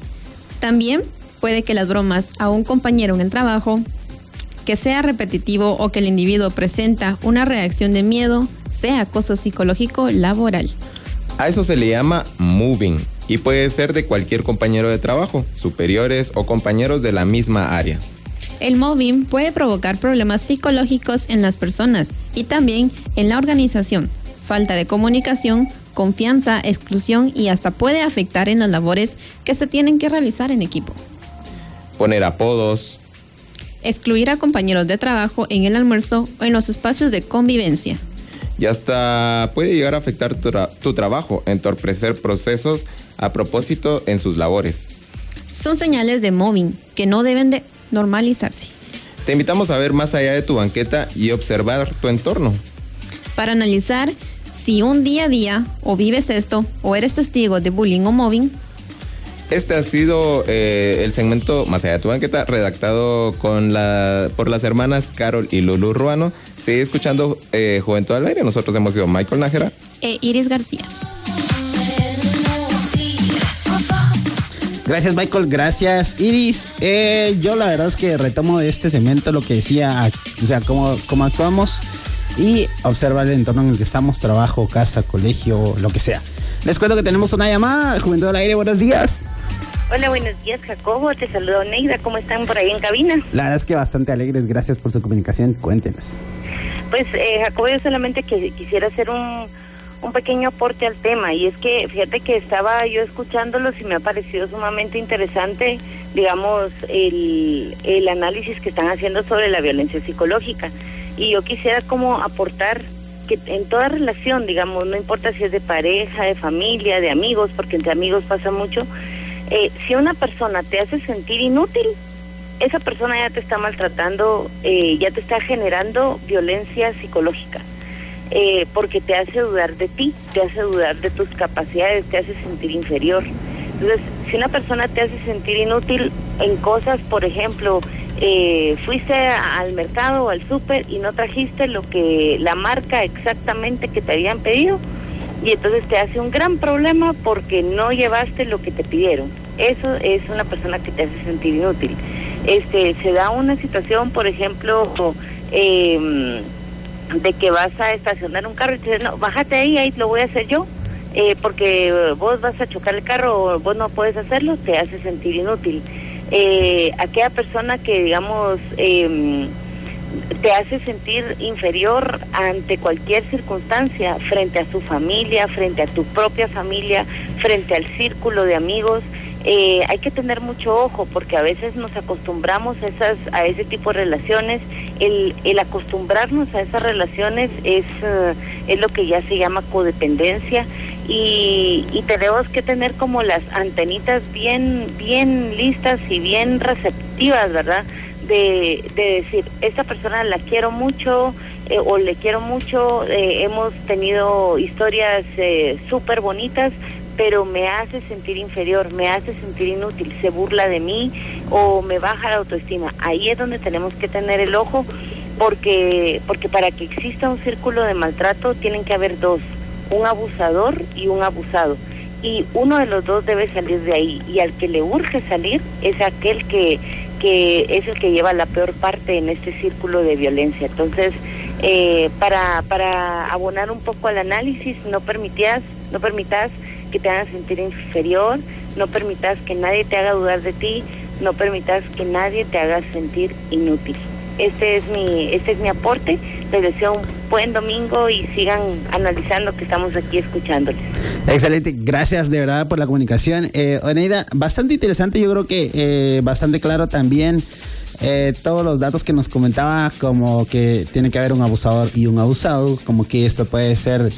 también puede que las bromas a un compañero en el trabajo, que sea repetitivo o que el individuo presenta una reacción de miedo, sea acoso psicológico laboral. A eso se le llama moving y puede ser de cualquier compañero de trabajo, superiores o compañeros de la misma área. El mobbing puede provocar problemas psicológicos en las personas y también en la organización, falta de comunicación, confianza, exclusión y hasta puede afectar en las labores que se tienen que realizar en equipo. Poner apodos. Excluir a compañeros de trabajo en el almuerzo o en los espacios de convivencia y hasta puede llegar a afectar tu, trabajo, entorpecer procesos a propósito en sus labores. Son señales de mobbing que no deben de normalizarse. Te invitamos a ver más allá de tu banqueta y observar tu entorno. Para analizar si un día a día o vives esto o eres testigo de bullying o mobbing, Este ha sido eh, el segmento Más allá de tu banqueta, redactado con la, por las hermanas Carol y Lulu Ruano. Sigue escuchando eh, Juventud al Aire. Nosotros hemos sido Michael Nájera. e Iris García. Gracias Michael, gracias Iris. Eh, yo la verdad es que retomo de este segmento lo que decía, o sea, cómo, cómo actuamos y observar el entorno en el que estamos, trabajo, casa, colegio, lo que sea. Les cuento que tenemos una llamada, Juventud al Aire, buenos días. Hola, buenos días, Jacobo. Te saludo, Neida. ¿Cómo están por ahí en cabina? La verdad es que bastante alegres, gracias por su comunicación, cuéntenos. Pues, eh, Jacobo, yo solamente que quisiera hacer un, un pequeño aporte al tema. Y es que, fíjate que estaba yo escuchándolos y me ha parecido sumamente interesante, digamos, el, el análisis que están haciendo sobre la violencia psicológica. Y yo quisiera como aportar que en toda relación, digamos, no importa si es de pareja, de familia, de amigos, porque entre amigos pasa mucho, eh, si una persona te hace sentir inútil, esa persona ya te está maltratando, eh, ya te está generando violencia psicológica, eh, porque te hace dudar de ti, te hace dudar de tus capacidades, te hace sentir inferior. Entonces, si una persona te hace sentir inútil en cosas, por ejemplo, fuiste al mercado o al súper y no trajiste lo que la marca exactamente que te habían pedido, y entonces te hace un gran problema porque no llevaste lo que te pidieron. Eso es una persona que te hace sentir inútil. Este, se da una situación, por ejemplo, eh, de que vas a estacionar un carro y te dicen, no, bájate ahí, ahí lo voy a hacer yo, eh, porque vos vas a chocar el carro o vos no puedes hacerlo, te hace sentir inútil. Eh, aquella persona que, digamos, eh, te hace sentir inferior ante cualquier circunstancia, frente a su familia, frente a tu propia familia, frente al círculo de amigos. Eh, hay que tener mucho ojo porque a veces nos acostumbramos a, esas, a ese tipo de relaciones. El, el acostumbrarnos a esas relaciones es, eh, es lo que ya se llama codependencia y, y tenemos que tener como las antenitas bien, bien listas y bien receptivas, ¿verdad? De, de decir, esta persona la quiero mucho eh, o le quiero mucho, eh, hemos tenido historias eh, súper bonitas, pero me hace sentir inferior, me hace sentir inútil, se burla de mí o me baja la autoestima. Ahí es donde tenemos que tener el ojo porque, porque para que exista un círculo de maltrato tienen que haber dos, un abusador y un abusado. Y uno de los dos debe salir de ahí y al que le urge salir es aquel que, que es el que lleva la peor parte en este círculo de violencia. Entonces, eh, para, para abonar un poco al análisis, no permitías, no permitas que te hagan sentir inferior, no permitas que nadie te haga dudar de ti, no permitas que nadie te haga sentir inútil. Este es mi, este es mi aporte. Les deseo un buen domingo y sigan analizando que estamos aquí escuchándoles. Excelente, gracias de verdad por la comunicación. Eh, Oneida, bastante interesante, yo creo que eh, bastante claro también eh, todos los datos que nos comentaba, como que tiene que haber un abusador y un abusado, como que esto puede ser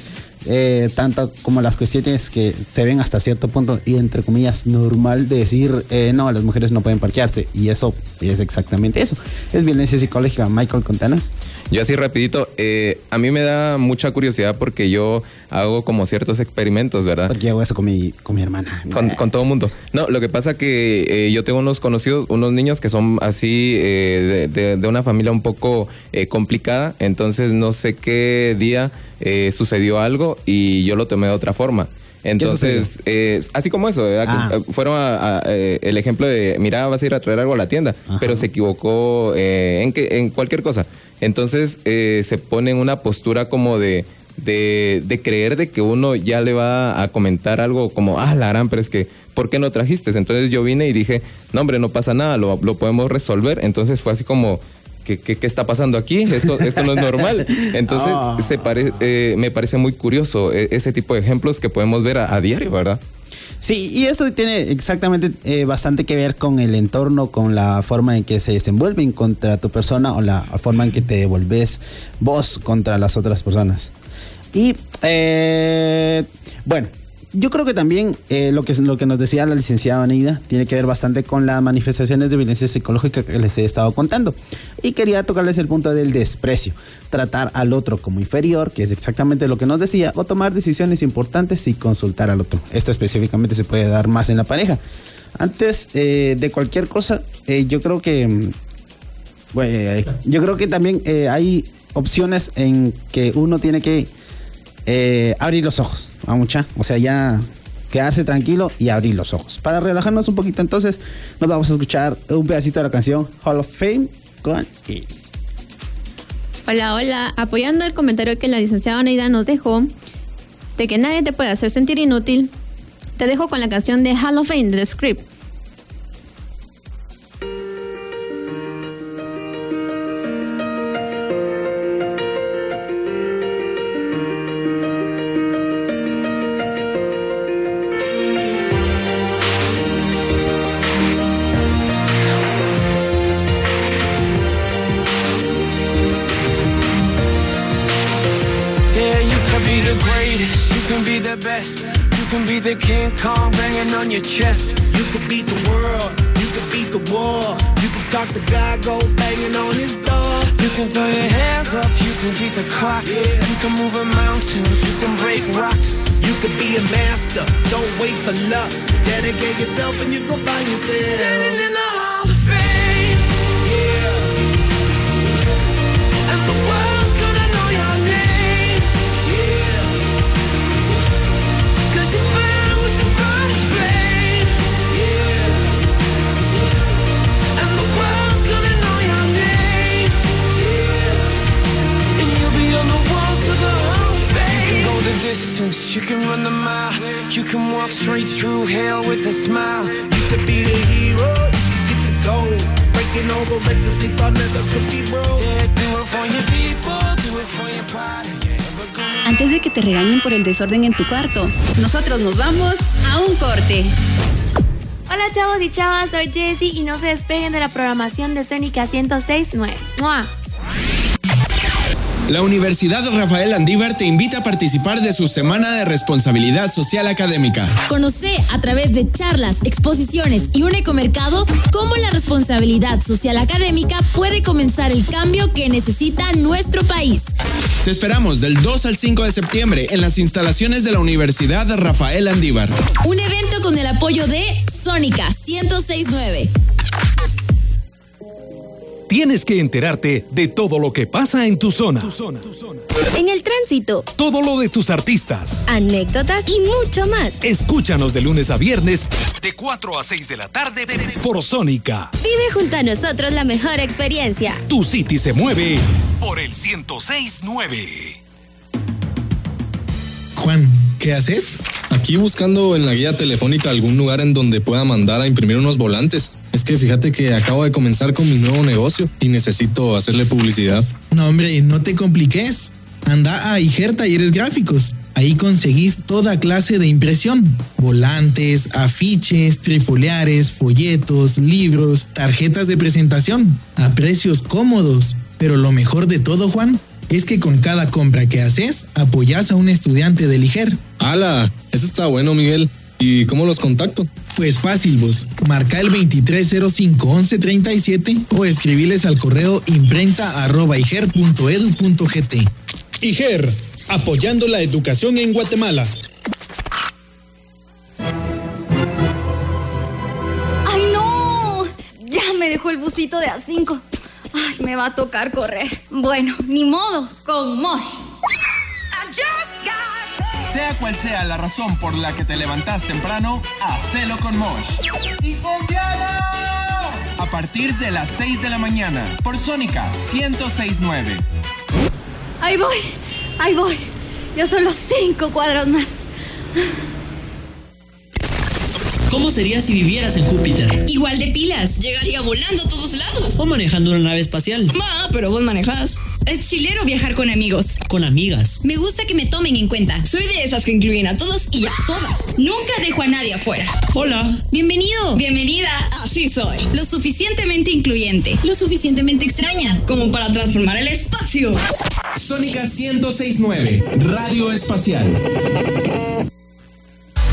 eh, tanto como las cuestiones que se ven hasta cierto punto y entre comillas normal de decir eh, no, las mujeres no pueden parquearse y eso es exactamente eso, es violencia psicológica. Michael, contanos. Yo así rapidito, eh, a mí me da mucha curiosidad porque yo hago como ciertos experimentos, ¿verdad? Porque hago eso con mi, con mi hermana. Con, con todo el mundo. No, lo que pasa que eh, yo tengo unos conocidos, unos niños que son así eh, de, de- de una familia un poco eh, complicada, entonces no sé qué día eh, sucedió algo y yo lo tomé de otra forma. Entonces, eh, así como eso. Ah. Eh, fueron a- a, eh, el ejemplo de, mira, vas a ir a traer algo a la tienda, pero se equivocó eh, en, que, en cualquier cosa. Entonces, eh, se pone en una postura como de, de, de creer de que uno ya le va a comentar algo como, ah, la gran, pero es que, ¿por qué no trajiste? Entonces yo vine y dije, no, hombre, no pasa nada, lo, lo podemos resolver. Entonces fue así como... ¿Qué, qué, qué está pasando aquí? Esto, esto no es normal. Entonces, Ah. se pare- eh, me parece muy curioso eh, ese tipo de ejemplos que podemos ver a, a diario, ¿verdad? Sí, y eso tiene exactamente eh, bastante que ver con el entorno, con la forma en que se desenvuelven contra tu persona o la forma en que te devolves vos contra las otras personas. Y eh, bueno, yo creo que también eh, lo, que, lo que nos decía la licenciada Anida tiene que ver bastante con las manifestaciones de violencia psicológica que les he estado contando. Y quería tocarles el punto del desprecio. Tratar al otro como inferior, que es exactamente lo que nos decía, o tomar decisiones importantes sin consultar al otro. Esto específicamente se puede dar más en la pareja. Antes eh, de cualquier cosa, eh, yo creo que... mm, bueno, yo creo que también hay opciones en que uno tiene que eh, abrir los ojos, a mucha. O sea, ya quedarse tranquilo y abrir los ojos. Para relajarnos un poquito, entonces, nos vamos a escuchar un pedacito de la canción Hall of Fame con E. Hola, hola. Apoyando el comentario que la licenciada Oneida nos dejó de que nadie te puede hacer sentir inútil, te dejo con la canción de Hall of Fame de The Script. On your chest. You could beat the world, you could beat the war. You can talk to God, go banging on his door. You can throw your hands up, you can beat the clock. Yeah. You can move a mountain, you can break rocks. You could be a master, don't wait for luck. Dedicate yourself and you go find yourself. The distance, you can run the mile. You can walk straight through hell with a smile. You could be the hero, you could get the gold. Breaking all the records they thought never could be broke. Yeah, do it for your people, do it for your pride. Yeah, ever gonna Antes de que te regañen por el desorden en tu cuarto, nosotros nos vamos a un corte. Hola chavos y chavas, soy Jessie y no se despeguen de la programación de Sónica 106.9. ¡Mua! La Universidad Rafael Andívar te invita a participar de su Semana de Responsabilidad Social Académica. Conoce a través de charlas, exposiciones y un ecomercado cómo la responsabilidad social académica puede comenzar el cambio que necesita nuestro país. Te esperamos del 2 al 5 de septiembre en las instalaciones de la Universidad Rafael Andívar. Un evento con el apoyo de Sónica 1069. Tienes que enterarte de todo lo que pasa en tu zona. En el tránsito, Todo lo de tus artistas. anécdotas y mucho más. Escúchanos de lunes a viernes de 4 a 6 de la tarde por Sónica. Vive junto a nosotros la mejor experiencia. Tu City se mueve por el 1069. Juan, ¿qué haces? Aquí buscando en la guía telefónica algún lugar en donde pueda mandar a imprimir unos volantes. Es que fíjate que acabo de comenzar con mi nuevo negocio y necesito hacerle publicidad. No, hombre, no te compliques. Anda a Iger Talleres Gráficos. Ahí conseguís toda clase de impresión. Volantes, afiches, trifoliares, folletos, libros, tarjetas de presentación. A precios cómodos. Pero lo mejor de todo, Juan, es que con cada compra que haces, apoyás a un estudiante del Iger. ¡Hala! Eso está bueno, Miguel. ¿Y cómo los contacto? Pues fácil vos, marca el 2305-1137 o escribiles al correo imprenta arroba iger.edu.gt. IGER, apoyando la educación en Guatemala. ¡Ay, no! Ya me dejó el busito de A5. Ay, me va a tocar correr. Bueno, ni modo, con Mosh. Sea cual sea la razón por la que te levantas temprano, hacelo con Mosh. ¡Y A partir de las 6 de la mañana, por Sónica 1069. Ahí voy, ahí voy. Yo solo cinco cuadros más. ¿Cómo sería si vivieras en Júpiter? Igual de pilas. Llegaría volando a todos lados. O manejando una nave espacial. Ma, pero vos manejás. Es chilero viajar con amigos. Con amigas. Me gusta que me tomen en cuenta. Soy de esas que incluyen a todos y a todas. Nunca dejo a nadie afuera. Hola. Bienvenido. Bienvenida. Así soy. Lo suficientemente incluyente. Lo suficientemente extraña. Como para transformar el espacio. Sónica 1069, Radio Espacial.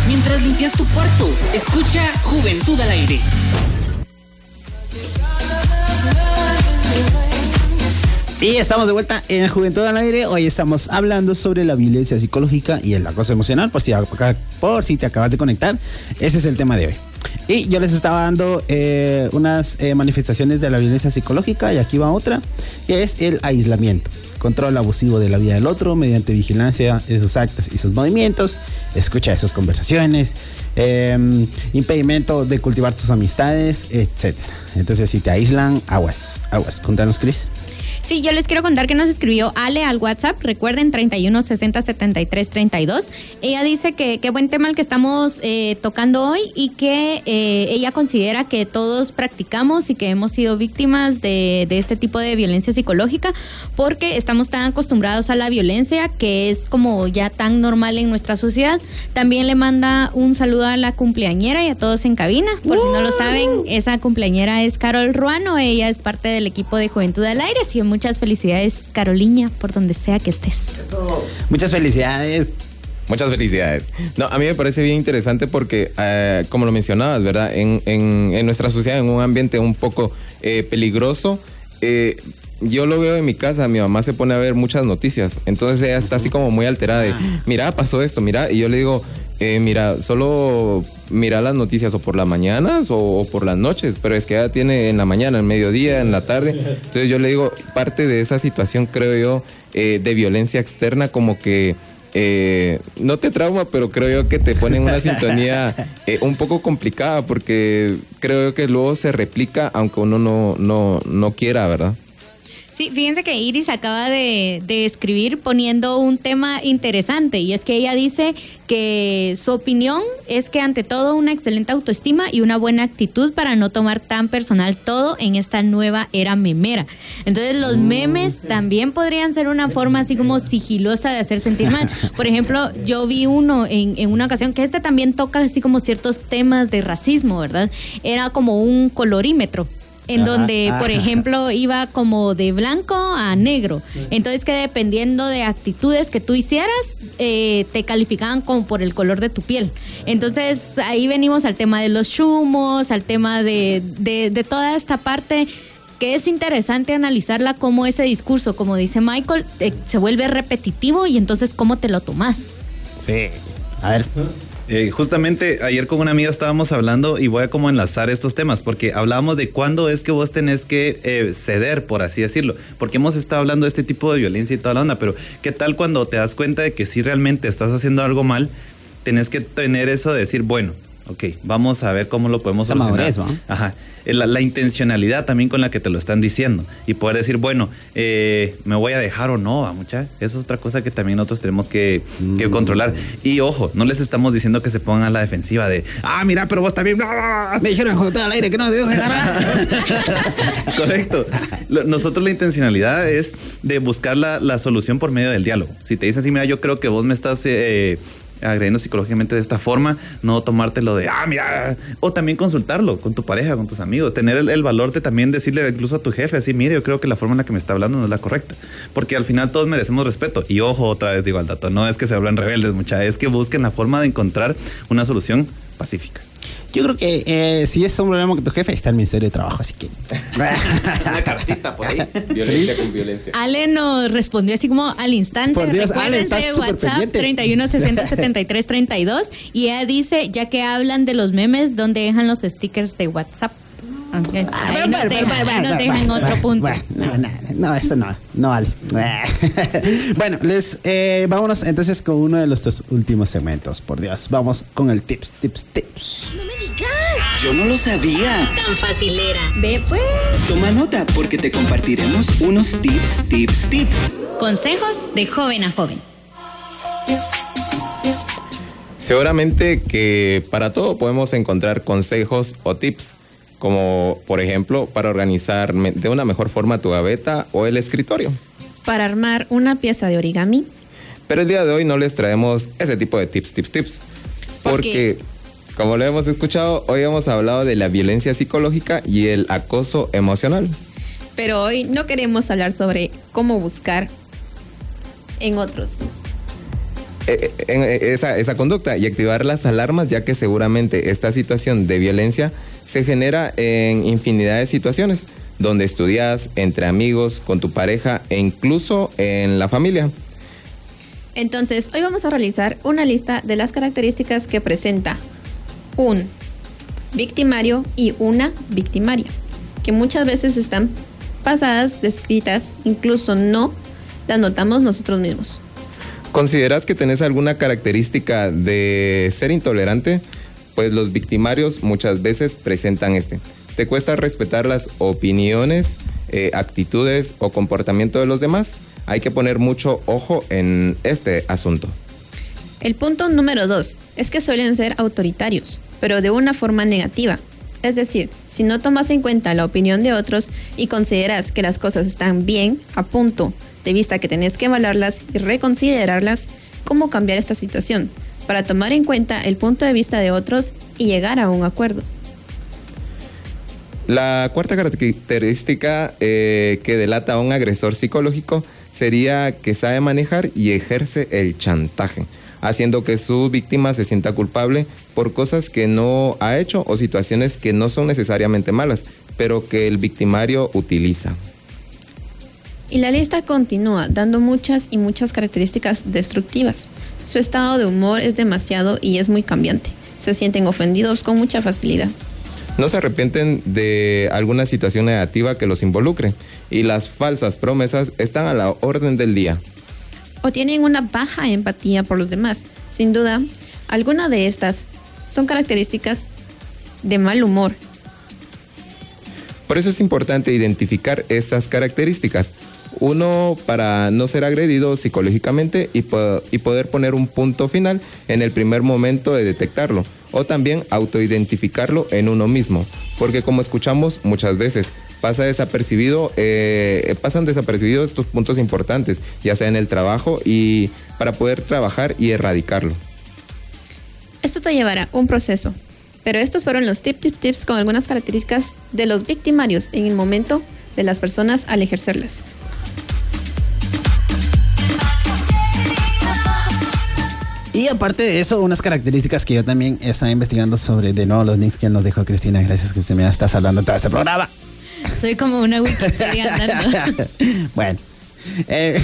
Mientras limpias tu cuarto. Escucha Juventud al aire. Y estamos de vuelta en Juventud al Aire. Hoy estamos hablando sobre la violencia psicológica y el acoso emocional. Por si, por si te acabas de conectar, ese es el tema de hoy. Y yo les estaba dando eh, unas eh, manifestaciones de la violencia psicológica y aquí va otra, que es el aislamiento. Control abusivo de la vida del otro mediante vigilancia de sus actos y sus movimientos, escucha de sus conversaciones, eh, impedimento de cultivar sus amistades, etc. Entonces, si te aíslan, aguas, aguas. Contanos, Cris. Sí, yo les quiero contar que nos escribió Ale al WhatsApp, recuerden 31 60 73 32. Ella dice que qué buen tema el que estamos eh, tocando hoy y que eh, ella considera que todos practicamos y que hemos sido víctimas de, de este tipo de violencia psicológica porque estamos tan acostumbrados a la violencia que es como ya tan normal en nuestra sociedad. También le manda un saludo a la cumpleañera y a todos en cabina. Por si no lo saben, esa cumpleañera es Carol Ruano, ella es parte del equipo de Juventud al Aire, así que muchas felicidades Caroliña por donde sea que estés. Muchas felicidades. Muchas felicidades. No, a mí me parece bien interesante porque, eh, como lo mencionabas, ¿verdad? En, en- en nuestra sociedad, en un ambiente un poco eh, peligroso, eh, yo lo veo en mi casa, mi mamá se pone a ver muchas noticias, entonces ella está así como muy alterada de, mira, pasó esto, mira, y yo le digo, eh, mira, solo mira las noticias o por las mañanas o, o por las noches, pero es que ella tiene en la mañana, en mediodía, en la tarde, entonces yo le digo, parte de esa situación, creo yo, eh, de violencia externa, como que eh, no te trauma, pero creo yo que te pone en una sintonía eh, un poco complicada porque creo yo que luego se replica aunque uno no, no, no quiera, ¿verdad? Sí, fíjense que Iris acaba de, de escribir poniendo un tema interesante y es que ella dice que su opinión es que ante todo una excelente autoestima y una buena actitud para no tomar tan personal todo en esta nueva era memera. Entonces los memes también podrían ser una forma así como sigilosa de hacer sentir mal. Por ejemplo, yo vi uno en, en una ocasión que este también toca así como ciertos temas de racismo, ¿verdad? Era como un colorímetro en Ajá. donde, por Ajá. ejemplo, iba como de blanco a negro. Entonces que dependiendo de actitudes que tú hicieras, eh, te calificaban como por el color de tu piel. Entonces ahí venimos al tema de los chumos, al tema de, de, de toda esta parte que es interesante analizarla como ese discurso, como dice Michael, eh, se vuelve repetitivo y entonces cómo te lo tomas. Sí. A ver. Eh, justamente ayer con una amiga estábamos hablando y voy a como enlazar estos temas porque hablábamos de cuándo es que vos tenés que eh, ceder, por así decirlo, porque hemos estado hablando de este tipo de violencia y toda la onda, pero ¿qué tal cuando te das cuenta de que si realmente estás haciendo algo mal, tenés que tener eso de decir, bueno, ok, vamos a ver cómo lo podemos solucionar. madurez, ¿no? Ajá. Eh, La, la intencionalidad también con la que te lo están diciendo y poder decir, bueno, eh, me voy a dejar o no, a mucha. Eso es otra cosa que también nosotros tenemos que, que controlar. Y ojo, no les estamos diciendo que se pongan a la defensiva de, ah, mira, pero vos también. Me dijeron juntar al aire que no debo Correcto. Nosotros la intencionalidad es de buscar la, la solución por medio del diálogo. Si te dicen así, mira, yo creo que vos me estás eh, agrediendo psicológicamente de esta forma, no tomártelo de, ah, mira, o también consultarlo con tu pareja, con tus amigos, tener el, valor de también decirle incluso a tu jefe, así, mire, yo creo que la forma en la que me está hablando no es la correcta, porque al final todos merecemos respeto. Y ojo, otra vez digo al dato, no es que se hablan rebeldes, mucha, es que busquen la forma de encontrar una solución pacífica. Yo creo que eh, si es un problema con tu jefe, está el Ministerio de Trabajo, así que. Una cartita por ahí. Violencia con violencia. Ale nos respondió así como al instante. Por Dios, Ale, WhatsApp pendiente. 31 60 73 32 y ella dice, ya que hablan de los memes, ¿dónde dejan los stickers de WhatsApp? Ok, Ahí bueno, dejan, otro punto. no, no, no, eso no, no vale. bueno, les eh, vámonos entonces con uno de nuestros últimos segmentos. Por Dios, vamos con el tips, tips, tips. Yo no lo sabía. Tan facilera. Ve pues. Toma nota porque te compartiremos unos tips, tips, tips. Consejos de joven a joven. Seguramente que para todo podemos encontrar consejos o tips, como por ejemplo para organizar de una mejor forma tu gaveta o el escritorio. Para armar una pieza de origami. Pero el día de hoy no les traemos ese tipo de tips, tips, tips. Porque, como lo hemos escuchado, hoy hemos hablado de la violencia psicológica y el acoso emocional. Pero hoy no queremos hablar sobre cómo buscar en otros. eh, en eh, esa, esa conducta y activar las alarmas, ya que seguramente esta situación de violencia se genera en infinidad de situaciones, donde estudias, entre amigos, con tu pareja e incluso en la familia. Entonces, hoy vamos a realizar una lista de las características que presenta un victimario y una victimaria, que muchas veces están pasadas, descritas, incluso no las notamos nosotros mismos. ¿Consideras que tenés alguna característica de ser intolerante? Pues los victimarios muchas veces presentan este. ¿Te cuesta respetar las opiniones, eh, actitudes o comportamiento de los demás? Hay que poner mucho ojo en este asunto. El punto número dos es que suelen ser autoritarios, pero de una forma negativa. Es decir, si no tomas en cuenta la opinión de otros y consideras que las cosas están bien, a punto de vista que tenés que evaluarlas y reconsiderarlas, cómo cambiar esta situación para tomar en cuenta el punto de vista de otros y llegar a un acuerdo. La cuarta característica eh, que delata a un agresor psicológico sería que sabe manejar y ejerce el chantaje, haciendo que su víctima se sienta culpable por cosas que no ha hecho o situaciones que no son necesariamente malas, pero que el victimario utiliza. Y la lista continúa dando muchas y muchas características destructivas. Su estado de humor es demasiado y es muy cambiante. Se sienten ofendidos con mucha facilidad. No se arrepienten de alguna situación negativa que los involucre y las falsas promesas están a la orden del día. O tienen una baja empatía por los demás. Sin duda, alguna de estas son características de mal humor. Por eso es importante identificar estas características. Uno, para no ser agredido psicológicamente y, po- y poder poner un punto final en el primer momento de detectarlo. O también autoidentificarlo en uno mismo. Porque como escuchamos muchas veces, pasa desapercibido, eh, pasan desapercibidos estos puntos importantes, ya sea en el trabajo y para poder trabajar y erradicarlo. Esto te llevará un proceso, pero estos fueron los tips, tips, tips con algunas características de los victimarios en el momento de las personas al ejercerlas. Y aparte de eso, unas características que yo también estaba investigando sobre, de nuevo, los links que nos dejó Cristina. Gracias, Cristina, me estás hablando todo este programa. Soy como una Wikipedia andando. bueno, eh,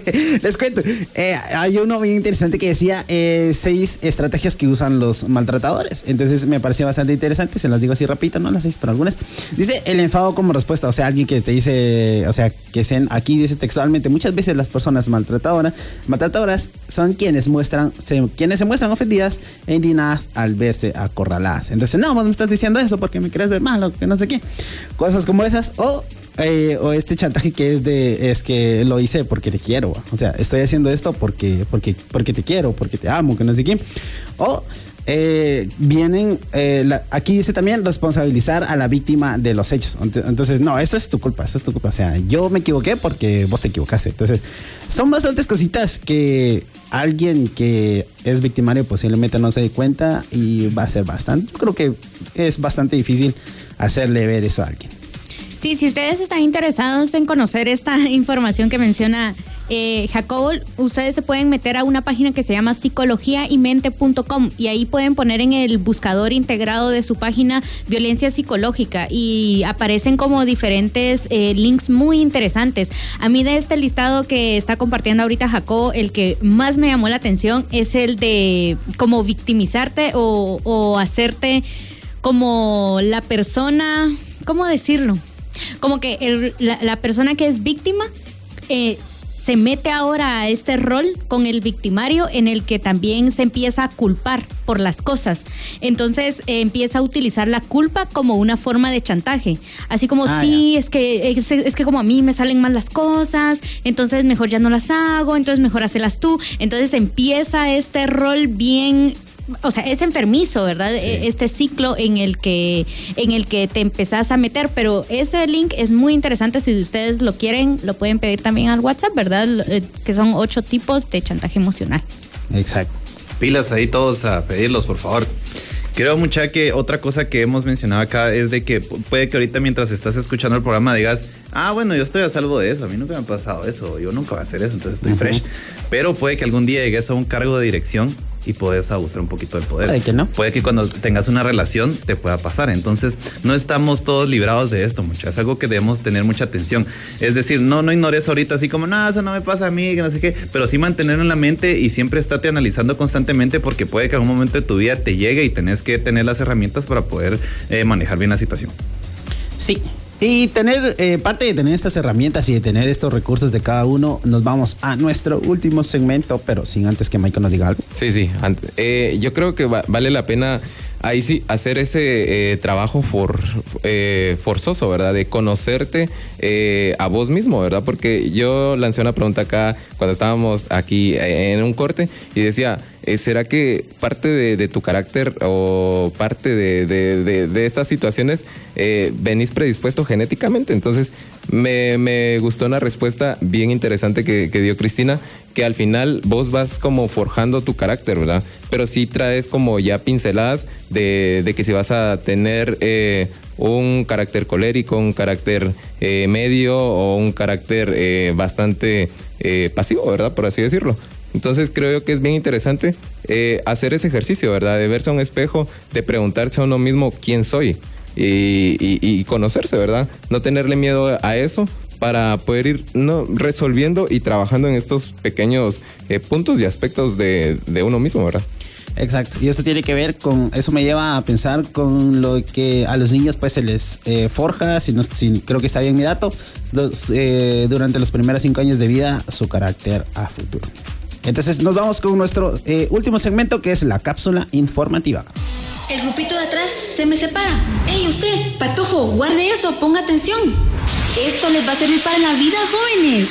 les cuento. eh, hay uno bien interesante que decía eh, seis estrategias que usan los maltratadores. Entonces me pareció bastante interesante. Se las digo así rapidito, no las seis, pero algunas. Dice el enfado como respuesta. O sea, alguien que te dice, o sea, que sean, aquí dice textualmente, muchas veces las personas maltratadoras, maltratadoras son quienes muestran, quienes se muestran ofendidas e indignadas al verse acorraladas. Entonces, no, vos me estás diciendo eso porque me quieres ver mal o que no sé qué. Cosas como esas. O eh, o este chantaje que es de es que lo hice porque te quiero o sea estoy haciendo esto porque porque porque te quiero porque te amo que no sé qué. O eh, vienen eh, aquí dice también responsabilizar a la víctima de los hechos. Ent- entonces no eso es tu culpa eso es tu culpa. O sea yo me equivoqué porque vos te equivocaste. Entonces son bastantes cositas que alguien que es victimario posiblemente no se dé cuenta y va a ser bastante yo creo que es bastante difícil hacerle ver eso a alguien Sí, si ustedes están interesados en conocer esta información que menciona eh, ustedes se pueden meter a una página que se llama psicologiaymente.com y ahí pueden poner en el buscador integrado de su página violencia psicológica y aparecen como diferentes eh, links muy interesantes. A mí de este listado que está compartiendo ahorita Jacobo, el que más me llamó la atención es el de como victimizarte o hacerte como la persona, ¿cómo decirlo? Como que el- la, la persona que es víctima eh, se mete ahora a este rol con el victimario en el que también se empieza a culpar por las cosas. Entonces eh, empieza a utilizar la culpa como una forma de chantaje. Así como, Ah, sí, es que, es, es que como a mí me salen mal las cosas, entonces mejor ya no las hago, entonces mejor hacelas tú. Entonces empieza este rol bien o sea, es enfermizo, ¿verdad? E- Este ciclo en el que en el que te empezás a meter, pero ese link es muy interesante si ustedes lo quieren, lo pueden pedir también al WhatsApp, ¿verdad? Eh, Que son ocho tipos de chantaje emocional. Exacto. Pilas ahí todos a pedirlos, por favor. Creo mucha que otra cosa que hemos mencionado acá es de que pu- puede que ahorita mientras estás escuchando el programa digas, ah, bueno, yo estoy a salvo de eso, a mí nunca me ha pasado eso, yo nunca voy a hacer eso, entonces estoy fresh. Pero puede que algún día llegues a un cargo de dirección y puedes abusar un poquito del poder. Puede que no. Puede que cuando tengas una relación te pueda pasar. Entonces, no estamos todos librados de esto, mucho. Es algo que debemos tener mucha atención. Es decir, no, no ignores ahorita así como, no, eso no me pasa a mí, que no sé qué, pero sí mantenerlo en la mente y siempre estate analizando constantemente porque puede que algún momento de tu vida te llegue y tenés que tener las herramientas para poder eh, manejar bien la situación. Sí. Y tener, eh, parte de tener estas herramientas y de tener estos recursos de cada uno, nos vamos a nuestro último segmento, pero sin antes que Michael nos diga algo. Sí, sí. eh, yo creo que va- vale la pena ahí sí hacer ese eh, trabajo eh, forzoso, ¿verdad? De conocerte eh, a vos mismo, ¿verdad? Porque yo lancé una pregunta acá cuando estábamos aquí eh, en un corte y decía, eh, ¿será que parte de, tu carácter o parte de- de estas situaciones eh, venís predispuesto genéticamente? Entonces, me, me gustó una respuesta bien interesante que, que dio Cristina, que al final vos vas como forjando tu carácter, ¿verdad? Pero sí traes como ya pinceladas de, que si vas a tener eh, un carácter colérico, un carácter eh, medio o un carácter eh, bastante pasivo, ¿verdad? Por así decirlo. Entonces creo que es bien interesante hacer ese ejercicio, ¿verdad? De verse a un espejo, de preguntarse a uno mismo quién soy y conocerse, ¿verdad? No tenerle miedo a eso para poder ir no, resolviendo y trabajando en estos pequeños eh, puntos y aspectos de, de uno mismo, ¿verdad? Exacto. Y esto tiene que ver con, eso me lleva a pensar con lo que a los niños pues se les eh, forja, si, no, si creo que está bien mi dato, dos, eh, durante los primeros cinco años de vida su carácter a futuro. Entonces nos vamos con nuestro eh, último segmento que es la cápsula informativa. El grupito de atrás se me separa. ¡Ey, usted! Patojo, guarde eso, ponga atención. Esto les va a servir para la vida, jóvenes.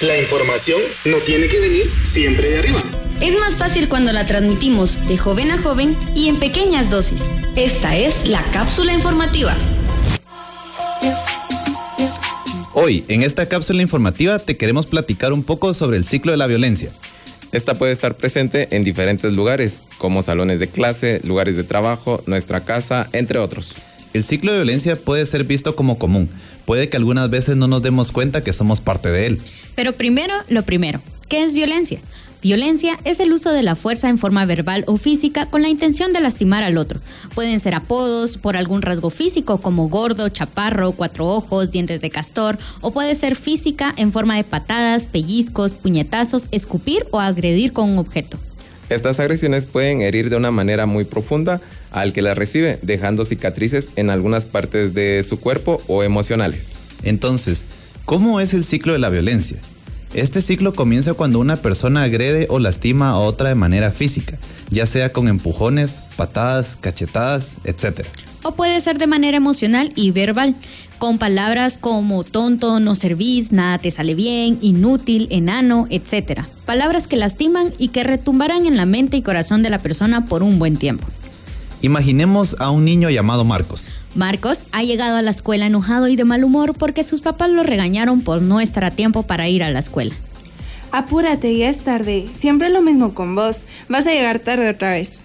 La información no tiene que venir siempre de arriba. Es más fácil cuando la transmitimos de joven a joven y en pequeñas dosis. Esta es la cápsula informativa. Hoy, en esta cápsula informativa, te queremos platicar un poco sobre el ciclo de la violencia. Esta puede estar presente en diferentes lugares, como salones de clase, lugares de trabajo, nuestra casa, entre otros. El ciclo de violencia puede ser visto como común. Puede que algunas veces no nos demos cuenta que somos parte de él. Pero primero, lo primero, ¿qué es violencia? Violencia es el uso de la fuerza en forma verbal o física con la intención de lastimar al otro. Pueden ser apodos por algún rasgo físico como gordo, chaparro, cuatro ojos, dientes de castor, o puede ser física en forma de patadas, pellizcos, puñetazos, escupir o agredir con un objeto. Estas agresiones pueden herir de una manera muy profunda al que las recibe, dejando cicatrices en algunas partes de su cuerpo o emocionales. Entonces, ¿cómo es el ciclo de la violencia? Este ciclo comienza cuando una persona agrede o lastima a otra de manera física, ya sea con empujones, patadas, cachetadas, etc. O puede ser de manera emocional y verbal, con palabras como tonto, no servís, nada te sale bien, inútil, enano, etc. Palabras que lastiman y que retumbarán en la mente y corazón de la persona por un buen tiempo. Imaginemos a un niño llamado Marcos. Marcos ha llegado a la escuela enojado y de mal humor porque sus papás lo regañaron por no estar a tiempo para ir a la escuela. Apúrate, ya es tarde. Siempre lo mismo con vos. Vas a llegar tarde otra vez.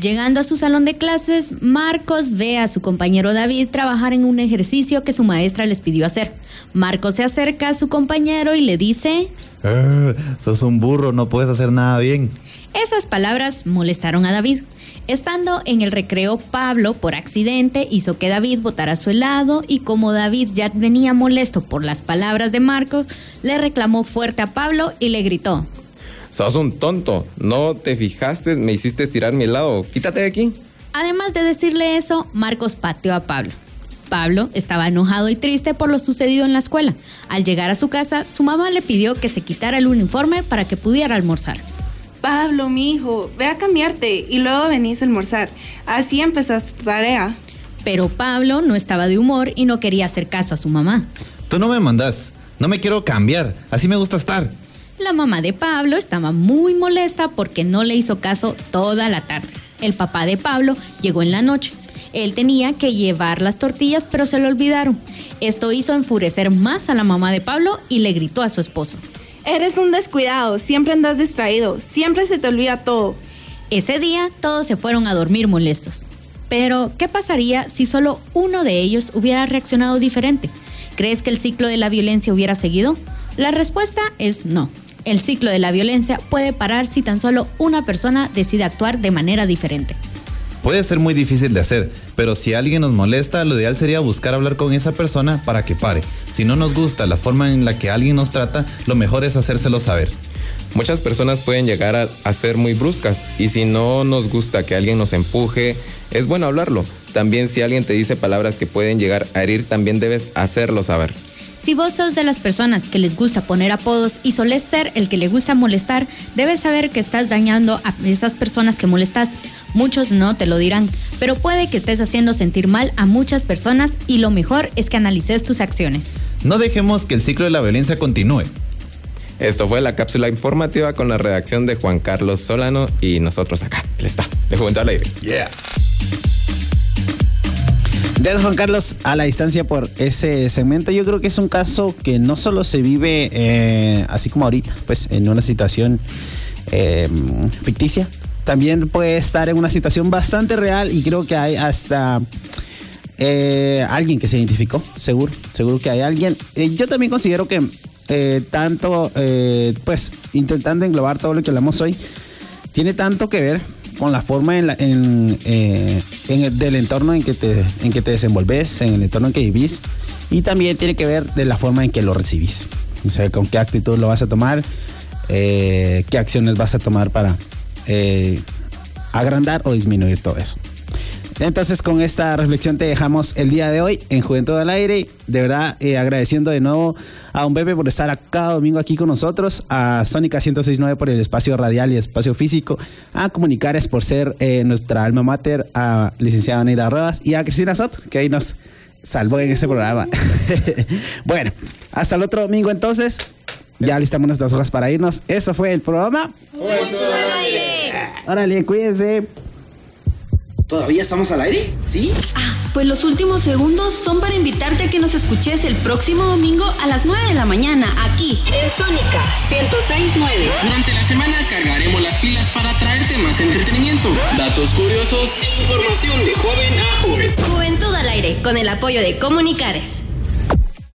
Llegando a su salón de clases, Marcos ve a su compañero David trabajar en un ejercicio que su maestra les pidió hacer. Marcos se acerca a su compañero y le dice, "Ah, sos un burro, no puedes hacer nada bien. Esas palabras molestaron a David. Estando en el recreo, Pablo, por accidente, hizo que David botara su helado y como David ya venía molesto por las palabras de Marcos, le reclamó fuerte a Pablo y le gritó. Sos un tonto, no te fijaste, me hiciste estirar mi helado, quítate de aquí. Además de decirle eso, Marcos pateó a Pablo. Pablo estaba enojado y triste por lo sucedido en la escuela. Al llegar a su casa, su mamá le pidió que se quitara el uniforme para que pudiera almorzar. Pablo, mi hijo, ve a cambiarte y luego venís a almorzar. Así empezás tu tarea. Pero Pablo no estaba de humor y no quería hacer caso a su mamá. Tú no me mandás, no me quiero cambiar, así me gusta estar. La mamá de Pablo estaba muy molesta porque no le hizo caso toda la tarde. El papá de Pablo llegó en la noche. Él tenía que llevar las tortillas, pero se lo olvidaron. Esto hizo enfurecer más a la mamá de Pablo y le gritó a su esposo. Eres un descuidado, siempre andas distraído, siempre se te olvida todo. Ese día todos se fueron a dormir molestos. Pero, ¿qué pasaría si solo uno de ellos hubiera reaccionado diferente? ¿Crees que el ciclo de la violencia hubiera seguido? La respuesta es no. El ciclo de la violencia puede parar si tan solo una persona decide actuar de manera diferente. Puede ser muy difícil de hacer, pero si alguien nos molesta, lo ideal sería buscar hablar con esa persona para que pare. Si no nos gusta la forma en la que alguien nos trata, lo mejor es hacérselo saber. Muchas personas pueden llegar a, a ser muy bruscas y si no nos gusta que alguien nos empuje, es bueno hablarlo. También si alguien te dice palabras que pueden llegar a herir, también debes hacerlo saber. Si vos sos de las personas que les gusta poner apodos y solés ser el que le gusta molestar, debes saber que estás dañando a esas personas que molestas. Muchos no te lo dirán, pero puede que estés haciendo sentir mal a muchas personas y lo mejor es que analices tus acciones. No dejemos que el ciclo de la violencia continúe. Esto fue la cápsula informativa con la redacción de Juan Carlos Solano y nosotros acá, el está, de Juventud al Aire. Yeah. Gracias Juan Carlos a la distancia por ese segmento. Yo creo que es un caso que no solo se vive eh, así como ahorita, pues en una situación eh, ficticia, también puede estar en una situación bastante real y creo que hay hasta eh, alguien que se identificó, seguro, seguro que hay alguien. Eh, yo también considero que eh, tanto, pues intentando englobar todo lo que hablamos hoy, tiene tanto que ver con la forma en la- en, en el- del entorno en que, te, en que te desenvolves, en el entorno en que vivís, y también tiene que ver de la forma en que lo recibís. O sea, con qué actitud lo vas a tomar, qué acciones vas a tomar para eh, agrandar o disminuir todo eso. Entonces con esta reflexión te dejamos el día de hoy en Juventud al Aire. De verdad eh, agradeciendo de nuevo a un Pepe por estar cada domingo aquí con nosotros, a Sónica 1069 por el espacio radial y espacio físico, a Comunicares por ser eh, nuestra alma mater, a licenciada Neida Ruedas y a Cristina Sot, que ahí nos salvó en ese programa. bueno, hasta el otro domingo entonces. Ya listamos nuestras hojas para irnos. Eso fue el programa. Órale, cuídense. ¿Todavía estamos al aire? ¿Sí? Pues los últimos segundos son para invitarte a que nos escuches el próximo domingo a las 9 de la mañana aquí en Sónica 1069. Durante la semana cargaremos las pilas para traerte más entretenimiento, datos curiosos e información de joven a joven. Juventud al aire con el apoyo de Comunicares.